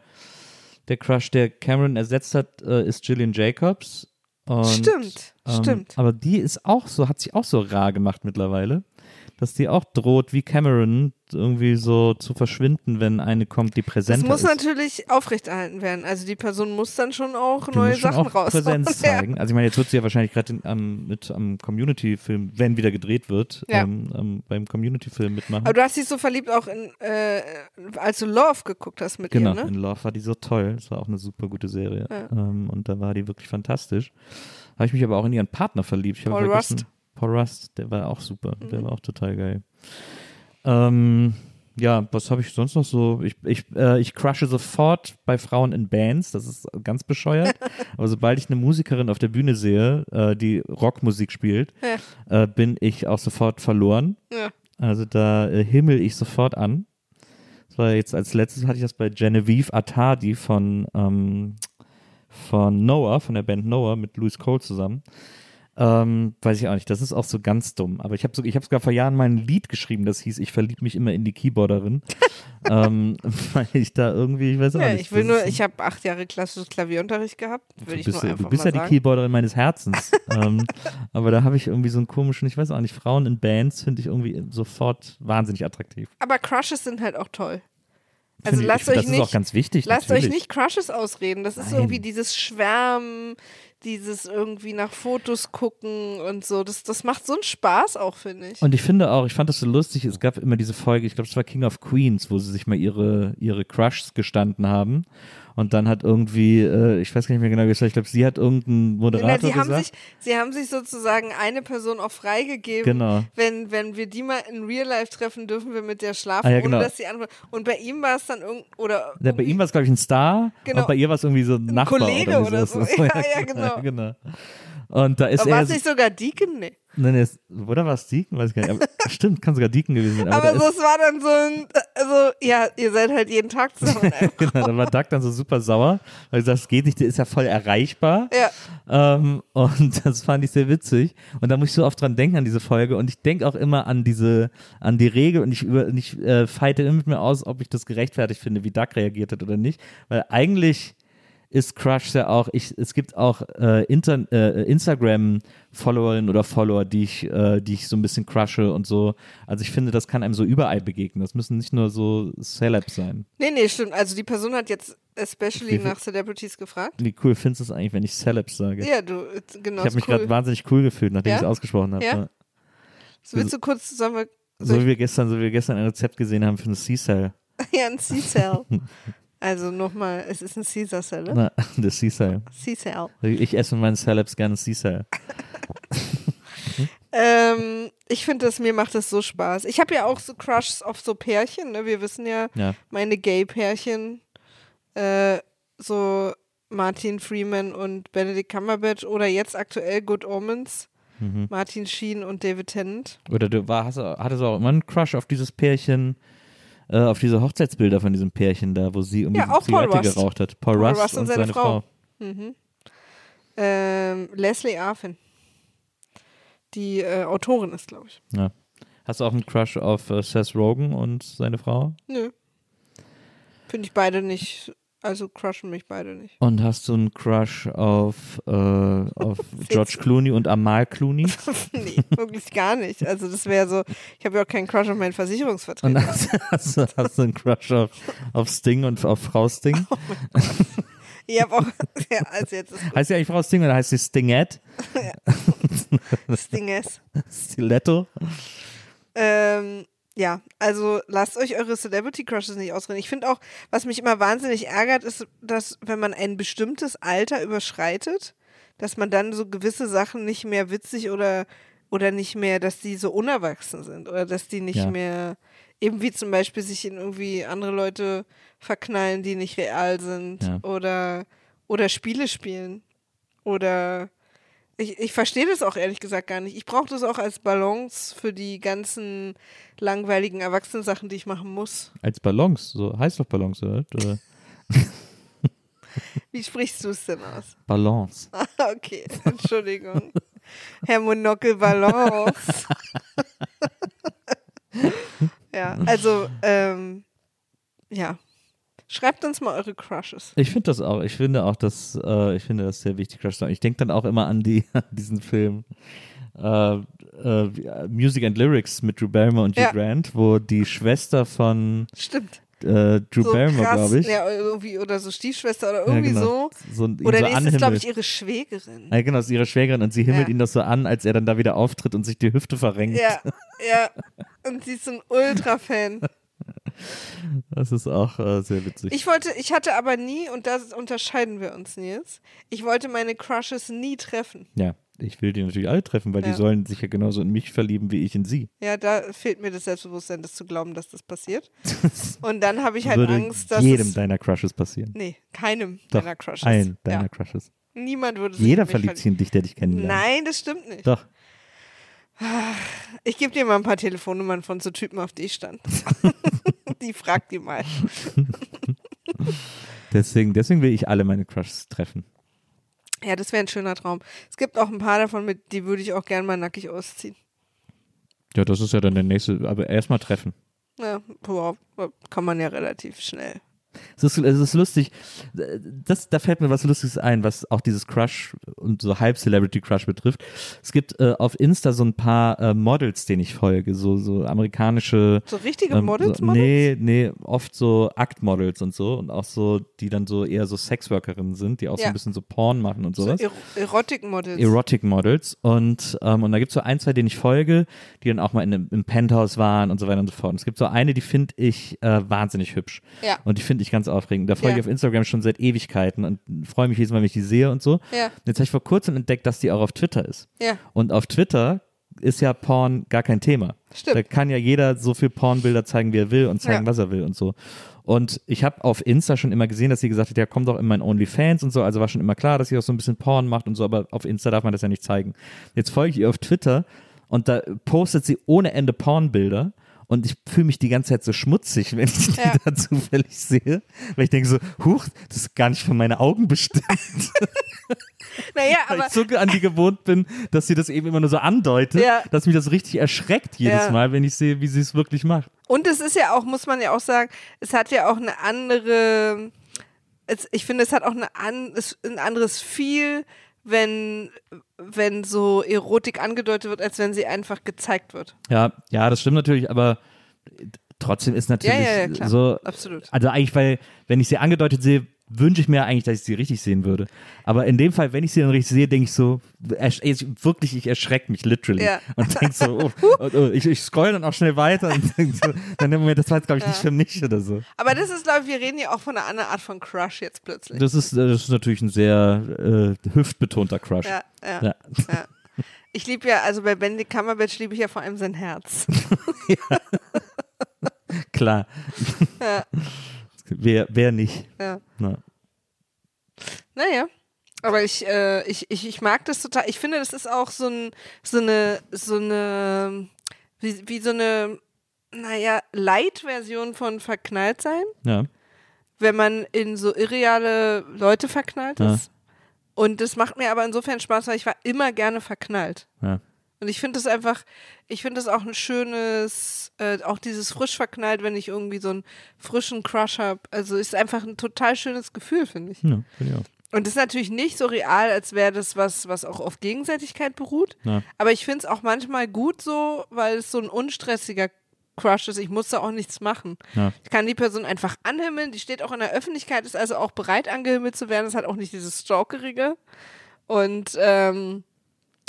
der Crush, der Cameron ersetzt hat, äh, ist Gillian Jacobs. Und, stimmt, ähm, stimmt. Aber die ist auch so, hat sich auch so rar gemacht mittlerweile, dass die auch droht, wie Cameron, irgendwie so zu verschwinden, wenn eine kommt, die Das präsenter muss ist. natürlich aufrechterhalten werden. Also die Person muss dann schon auch Die neue muss Sachen auch raushauen. Präsenz Ja. zeigen. Also ich meine, jetzt wird sie ja wahrscheinlich gerade am, mit am Community-Film, wenn wieder gedreht wird, Ja. ähm, ähm, beim Community-Film mitmachen. Aber du hast dich so verliebt auch in, äh, als du Love geguckt hast mit Genau, ihr, ne? in Love war die so toll. Das war auch eine super gute Serie. Ja. Ähm, und da war die wirklich fantastisch. Habe ich mich aber auch in ihren Partner verliebt. Ich habe Paul vergessen- Rust. Paul Rust, der war auch super. Der Mhm. war auch total geil. Ähm, ja, was habe ich sonst noch so? Ich, ich, äh, ich crushe sofort bei Frauen in Bands, das ist ganz bescheuert. Aber sobald ich eine Musikerin auf der Bühne sehe, äh, die Rockmusik spielt, äh, bin ich auch sofort verloren. Ja. Also da äh, himmel ich sofort an. Das war jetzt als letztes hatte ich das bei Genevieve Atadi von, ähm, von Noah, von der Band Noah mit Louis Cole zusammen. Ähm, weiß ich auch nicht, das ist auch so ganz dumm. Aber ich habe so, ich hab sogar vor Jahren mal ein Lied geschrieben, das hieß Ich verlieb mich immer in die Keyboarderin. ähm, weil ich da irgendwie, ich weiß auch Ja, nicht. ich will nur, ich habe acht Jahre klassisches Klavierunterricht gehabt, Du würde ich bist, nur ja- einfach du bist mal ja die sagen. Keyboarderin meines Herzens. ähm, aber da habe ich irgendwie so einen komischen, ich weiß auch nicht, Frauen in Bands finde ich irgendwie sofort wahnsinnig attraktiv. Aber Crushes sind halt auch toll. Also Finde ich- lasst ich, euch Das ist auch nicht, ganz wichtig. lasst natürlich. euch nicht Crushes ausreden. Das ist Nein. irgendwie dieses Schwärmen, dieses irgendwie nach Fotos gucken und so. Das, das macht so einen Spaß auch, finde ich. Und ich finde auch, ich fand das so lustig, es gab immer diese Folge, ich glaube, es war King of Queens, wo sie sich mal ihre, ihre Crushs gestanden haben. Und dann hat irgendwie, äh, ich weiß gar nicht mehr genau, wie es war, ich glaube, sie hat irgendein Na, Moderator sie, haben gesagt. sich, sie haben sich sozusagen eine Person auch freigegeben. Genau. Wenn, wenn wir die mal in Real Life treffen, dürfen wir mit der schlafen, Ah, ja, genau. ohne dass sie antworten. Und bei ihm war es dann irgend oder Ja, bei ihm war es, glaube ich, ein Star Genau. und bei ihr war es irgendwie so ein Nachbar Kollege oder, oder so. so. Ja, ja, genau. genau. Und da ist Aber war er, es nicht sogar Deacon? Nee. nee, nee, oder war es Deacon? Weiß ich gar nicht. Aber, stimmt, kann sogar Deacon gewesen sein. Aber, da so, es war dann so ein, also, ja, ihr seid halt jeden Tag zusammen. genau, da war Doug dann so super sauer, weil er sagt, es geht nicht, der ist ja voll erreichbar. ja. Ähm, und das fand ich sehr witzig. Und da muss ich so oft dran denken an diese Folge. Und ich denke auch immer an diese, an die Regel und ich, über, und ich äh, fighte immer mit mir aus, ob ich das gerechtfertigt finde, wie Doug reagiert hat oder nicht. Weil eigentlich ist Crush ja auch, ich, es gibt auch äh, äh, Instagram-Followerinnen oder Follower, die ich, äh, die ich so ein bisschen crushe und so. Also ich finde, das kann einem so überall begegnen. Das müssen nicht nur so Celebs sein. Nee, nee, stimmt. Also die Person hat jetzt especially nach Celebrities gefragt. Wie cool findest du es eigentlich, wenn ich Celebs sage? Ja, du, äh, genau. ich habe mich cool. gerade wahnsinnig cool gefühlt, nachdem Ja? ich es ausgesprochen habe. Ja? Ja. So, willst du kurz, sollen wir, So soll wie wir gestern, so wie wir gestern ein Rezept gesehen haben für eine C-Cell. ja, ein C-Cell. also nochmal, es ist ein Caesar-Cell, ne? Na, eine C-Cell. C-Cell. Ich esse meinen Celebs gerne C-Cell. Ähm, ich finde das, mir macht das so Spaß. Ich habe ja auch so Crushs auf so Pärchen, ne? Wir wissen ja, Ja. meine Gay-Pärchen, äh, so Martin Freeman und Benedict Cumberbatch oder jetzt aktuell Good Omens, Mhm. Martin Sheen und David Tennant. Oder du war, hast, hattest du auch immer einen Crush auf dieses Pärchen, äh, auf diese Hochzeitsbilder von diesem Pärchen da, wo sie um Ja, die Zigarette geraucht hat. Paul, Paul Rust, Rust und seine, Frau. Mhm. Ähm, Leslie Arfin. Die äh, Autorin ist, glaube ich. Ja. Hast du auch einen Crush auf äh, Seth Rogen und seine Frau? Nö. Finde ich beide nicht, also crushen mich beide nicht. Und hast du einen Crush auf, äh, auf George Clooney und Amal Clooney? nee, wirklich gar nicht. Also das wäre so, ich habe ja auch keinen Crush auf meinen Und Versicherungsvertreter. hast, hast, du- hast du einen Crush auf, auf Sting und auf Frau Sting? Ich habe auch, ja, also jetzt Heißt sie eigentlich Frau Sting oder heißt sie Stingette? ist. Stiletto? Ähm, ja, also lasst euch eure Celebrity Crushes nicht ausreden. Ich finde auch, was mich immer wahnsinnig ärgert, ist, dass wenn man ein bestimmtes Alter überschreitet, dass man dann so gewisse Sachen nicht mehr witzig oder oder nicht mehr, dass die so unerwachsen sind oder dass die nicht Ja. mehr eben wie zum Beispiel sich in irgendwie andere Leute verknallen, die nicht real sind Ja. oder oder Spiele spielen oder ich, ich verstehe das auch ehrlich gesagt gar nicht. Ich brauche das auch als Balance für die ganzen langweiligen Erwachsenen-Sachen, die ich machen muss. Als Ballons, so heißt doch Ballons, oder? oder? Wie sprichst du es denn aus? Balance. okay, Entschuldigung. Herr Monokel Balance. ja, also, ähm, ja. Schreibt uns mal eure Crushes. Ich finde das auch. Ich finde auch, dass äh, ich finde das sehr wichtig, Crush zu haben. Ich denke dann auch immer an die an diesen Film äh, äh, äh, Music and Lyrics mit Drew Barrymore und Hugh Ja. Grant, wo die Schwester von Stimmt. äh, Drew so Barrymore, glaube ich, Ja, irgendwie, oder so Stiefschwester oder irgendwie ja, genau, so. so, Oder so nee, ist, glaube ich, ihre Schwägerin. Ja, genau, ist ihre Schwägerin und sie himmelt Ja. ihn das so an, als er dann da wieder auftritt und sich die Hüfte verrenkt. Ja, ja. Und sie ist so ein Ultra-Fan. Das ist auch äh, sehr witzig. Ich wollte, ich hatte aber nie, und da unterscheiden wir uns, Nils, ich wollte meine Crushes nie treffen. ja, ich will die natürlich alle treffen, weil Ja. die sollen sich ja genauso in mich verlieben wie ich in sie. Ja, da fehlt mir das Selbstbewusstsein, das zu glauben, dass das passiert. Und dann habe ich halt Würde Angst, dass jedem deiner Crushes passieren. Nee, keinem Doch, deiner Crushes. Ein deiner ja. Crushes. Niemand würde sich Jeder verliebt sich in dich, der dich kennenlernt. Nein, das stimmt nicht. Doch. Ich gebe dir mal ein paar Telefonnummern von so Typen, auf die ich stand. die fragt die mal. Deswegen, deswegen will ich alle meine Crushes treffen. Ja, das wäre ein schöner Traum. Es gibt auch ein paar davon, mit die würde ich auch gern mal nackig ausziehen. Ja, das ist ja dann der nächste, aber erstmal treffen. Ja, boah, kann man ja relativ schnell. Es ist, es ist lustig, das, da fällt mir was Lustiges ein, was auch dieses Crush und so Halb-Celebrity-Crush betrifft. Es gibt äh, auf Insta so ein paar äh, Models, denen ich folge, so, so amerikanische So richtige ähm, Models, so, Models? Nee, nee, oft so Aktmodels und so und auch so, die dann so eher so Sexworkerinnen sind, die auch so Ja. ein bisschen so Porn machen und So sowas. Ero Erotik-Models. Erotic Models und, ähm, und da gibt es so ein, zwei, denen ich folge, die dann auch mal in im Penthouse waren und so weiter und so fort. Und es gibt so eine, die finde ich äh, wahnsinnig hübsch. Ja. Und die finde ich ganz aufregend. Da folge Ja. ich auf Instagram schon seit Ewigkeiten und freue mich jedes Mal, wenn ich die sehe und so. Ja. Jetzt habe ich vor kurzem entdeckt, dass die auch auf Twitter ist. Ja, Und auf Twitter ist ja Porn gar kein Thema. Stimmt. Da kann ja jeder so viel Pornbilder zeigen, wie er will und zeigen, Ja. was er will und so. Und ich habe auf Insta schon immer gesehen, dass sie gesagt hat, ja, komm doch in mein OnlyFans und so. Also war schon immer klar, dass sie auch so ein bisschen Porn macht und so, aber auf Insta darf man das ja nicht zeigen. Jetzt folge ich ihr auf Twitter und da postet sie ohne Ende Pornbilder. Und ich fühle mich die ganze Zeit so schmutzig, wenn ich die Ja. da zufällig sehe. Weil ich denke so, huch, das ist gar nicht für meine Augen bestimmt. naja, Weil aber ich so an die gewohnt bin, dass sie das eben immer nur so andeutet, Ja. dass mich das richtig erschreckt jedes Ja. Mal, wenn ich sehe, wie sie es wirklich macht. Und es ist ja auch, muss man ja auch sagen, es hat ja auch eine andere, ich finde, es hat auch eine ein anderes Feel, wenn, wenn so Erotik angedeutet wird, als wenn sie einfach gezeigt wird. Ja, ja, das stimmt natürlich, aber trotzdem ist natürlich Ja, ja, ja, klar. so. Absolut. Also eigentlich, weil, wenn ich sie angedeutet sehe, wünsche ich mir eigentlich, dass ich sie richtig sehen würde. Aber in dem Fall, wenn ich sie dann richtig sehe, denke ich so, ich, wirklich, ich erschrecke mich literally. Ja. Und denke so, oh, oh, oh, ich, ich scroll dann auch schnell weiter und denk so, dann im Moment, das war jetzt, glaube ich, nicht für mich oder so. Aber das ist, glaube ich, wir reden ja auch von einer anderen Art von Crush jetzt plötzlich. Das ist, das ist natürlich ein sehr äh, hüftbetonter Crush. ja, ja, Ja. ja. Ich liebe ja, also bei Benedict Cumberbatch liebe ich ja vor allem sein Herz. Klar. Ja. Wer, wer nicht? Ja. Na. Naja. Aber ich, äh, ich, ich, ich mag das total. Ich finde, das ist auch so, ein, so eine, so eine, wie, wie so eine, naja, Light-Version von verknallt sein, Ja. wenn man in so irreale Leute verknallt Ja. ist. Und das macht mir aber insofern Spaß, weil ich war immer gerne verknallt. Ja. Und ich finde das einfach, ich finde das auch ein schönes, äh, auch dieses frisch verknallt, wenn ich irgendwie so einen frischen Crush habe. Also ist einfach ein total schönes Gefühl, finde ich. ja finde ich auch. Und das ist natürlich nicht so real, als wäre das was, was auch auf Gegenseitigkeit beruht. Ja. Aber ich finde es auch manchmal gut so, weil es so ein unstressiger Crush ist. Ich muss da auch nichts machen. Ja. Ich kann die Person einfach anhimmeln. Die steht auch in der Öffentlichkeit, ist also auch bereit, angehimmelt zu werden. Das hat auch nicht dieses Stalkerige. Und, ähm,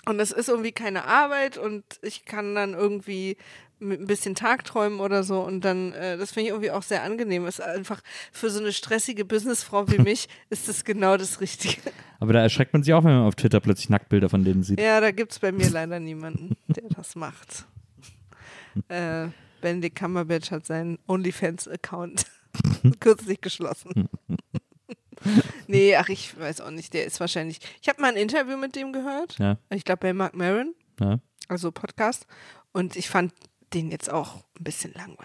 und es ist irgendwie keine Arbeit und ich kann dann irgendwie mit ein bisschen Tagträumen oder so und dann, äh, das finde ich irgendwie auch sehr angenehm. Ist einfach für so eine stressige Businessfrau wie mich ist das genau das Richtige. Aber da erschreckt man sich auch, wenn man auf Twitter plötzlich Nacktbilder von denen sieht. Ja, da gibt es bei mir leider niemanden, der das macht. Äh, Benedict Cumberbatch hat seinen OnlyFans-Account kürzlich geschlossen. nee, ach, ich weiß auch nicht, der ist wahrscheinlich. Ich habe mal ein Interview mit dem gehört. Ja. Ich glaube bei Mark Maron, Ja. also Podcast. Und ich fand den jetzt auch ein bisschen langweilig.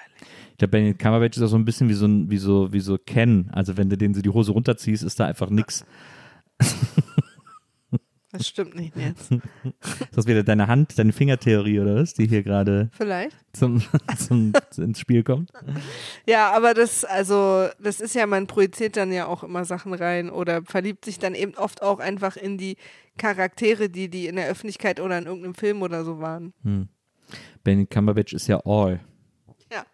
Ich glaube, Benedict Cumberbatch ist auch so ein bisschen wie so, wie so, wie so Ken. Also wenn du den so die Hose runterziehst, ist da einfach nix. Das stimmt nicht jetzt. Ist das wieder deine Hand, deine Fingertheorie oder was, die hier gerade Vielleicht. zum, zum, ins Spiel kommt? Ja, aber das, also, das ist ja, man projiziert dann ja auch immer Sachen rein oder verliebt sich dann eben oft auch einfach in die Charaktere, die die in der Öffentlichkeit oder in irgendeinem Film oder so waren. Benedict Cumberbatch ist ja all. Ja,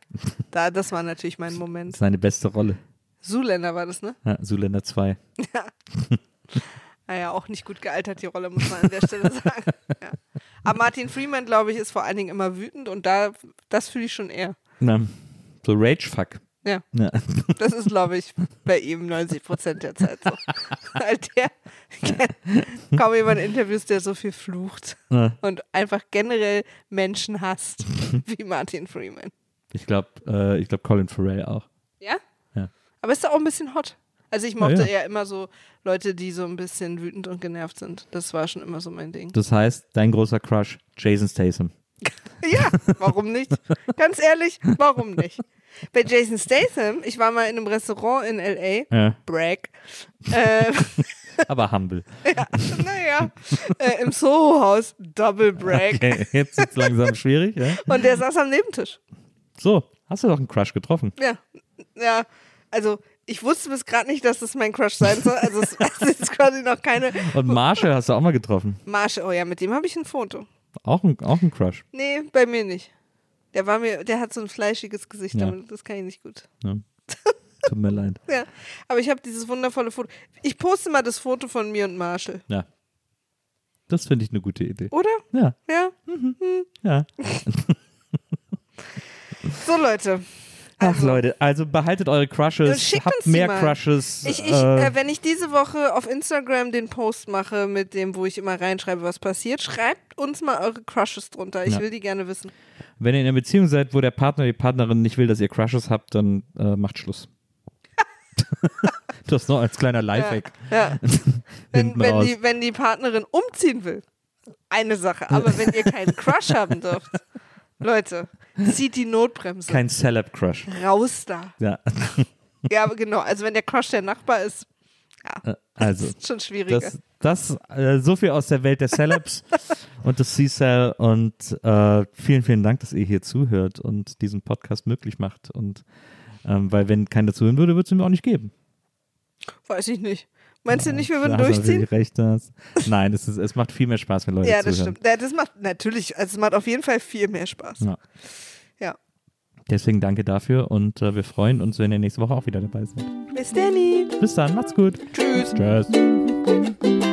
da, das war natürlich mein Moment. Seine beste Rolle. Zuländer war das, ne? Ja, Zuländer 2. Naja, auch nicht gut gealtert, die Rolle, muss man an der Stelle sagen. Ja. Aber Martin Freeman, glaube ich, ist vor allen Dingen immer wütend und da, das fühle ich schon eher. Na, so Rage-Fuck. Ja. Ja. Das ist, glaube ich, bei ihm 90 Prozent der Zeit so. Weil der kaum jemand Interviews, der so viel flucht Ja. und einfach generell Menschen hasst, wie Martin Freeman. Ich glaube, äh, ich glaube Colin Farrell auch. Ja? Ja. Aber ist doch auch ein bisschen hot. Also ich mochte Ja, ja. eher immer so Leute, die so ein bisschen wütend und genervt sind. Das war schon immer so mein Ding. Das heißt, dein großer Crush, Jason Statham. Ja, warum nicht? Ganz ehrlich, warum nicht? Bei Jason Statham, ich war mal in einem Restaurant in L.A., Ja, Bragg, äh, aber humble. ja, naja, äh, im Soho-Haus, Double Bragg. Okay, jetzt ist es langsam schwierig. Ja? Und der saß am Nebentisch. So, hast du doch einen Crush getroffen. Ja, ja, also ich wusste bis gerade nicht, dass das mein Crush sein soll. Also es es ist quasi noch keine Und Marshall hast du auch mal getroffen. Marsche. Oh ja, mit dem habe ich ein Foto. Auch ein, auch ein Crush. Nee, bei mir nicht. Der war mir, der hat so ein fleischiges Gesicht, Ja. damit, das kann ich nicht gut. Ja. Tut mir leid. Ja, aber ich habe dieses wundervolle Foto. Ich poste mal das Foto von mir und Marshall. Ja. Das finde ich eine gute Idee. Oder? Ja, Ja. ja. So, Leute. Ach Leute, also behaltet eure Crushes, Schickt habt mehr mal. Crushes. Ich, ich, äh, äh, wenn ich diese Woche auf Instagram den Post mache, mit dem, wo ich immer reinschreibe, was passiert, schreibt uns mal eure Crushes drunter. Ich Ja. will die gerne wissen. wenn ihr in einer Beziehung seid, wo der Partner, die Partnerin nicht will, dass ihr Crushes habt, dann äh, macht Schluss. das noch als kleiner Lifehack Ja. wenn, hinten wenn, raus. die, wenn die Partnerin umziehen will, eine Sache. Aber wenn ihr keinen Crush haben dürft, Leute, zieht die Notbremse. Kein Celeb-Crush. Raus da. Ja, Ja, aber genau. Also wenn der Crush der Nachbar ist, ja, also ist schon schwieriger. das, das äh, so viel aus der Welt der Celebs und des C-Cell und äh, vielen, vielen Dank, dass ihr hier zuhört und diesen Podcast möglich macht und ähm, weil wenn keiner zuhören würde, würde es ihn mir auch nicht geben. Weiß ich nicht. Meinst du nicht, wir würden durchziehen? Recht, hast. Nein, es, ist, es macht viel mehr Spaß, wenn Leute Ja, das zuhören. stimmt. Ja, das macht natürlich, also es macht auf jeden Fall viel mehr Spaß. Ja. Ja. Deswegen danke dafür und äh, wir freuen uns, wenn ihr nächste Woche auch wieder dabei seid. Bis Danny. Bis dann, macht's gut. Tschüss. Tschüss.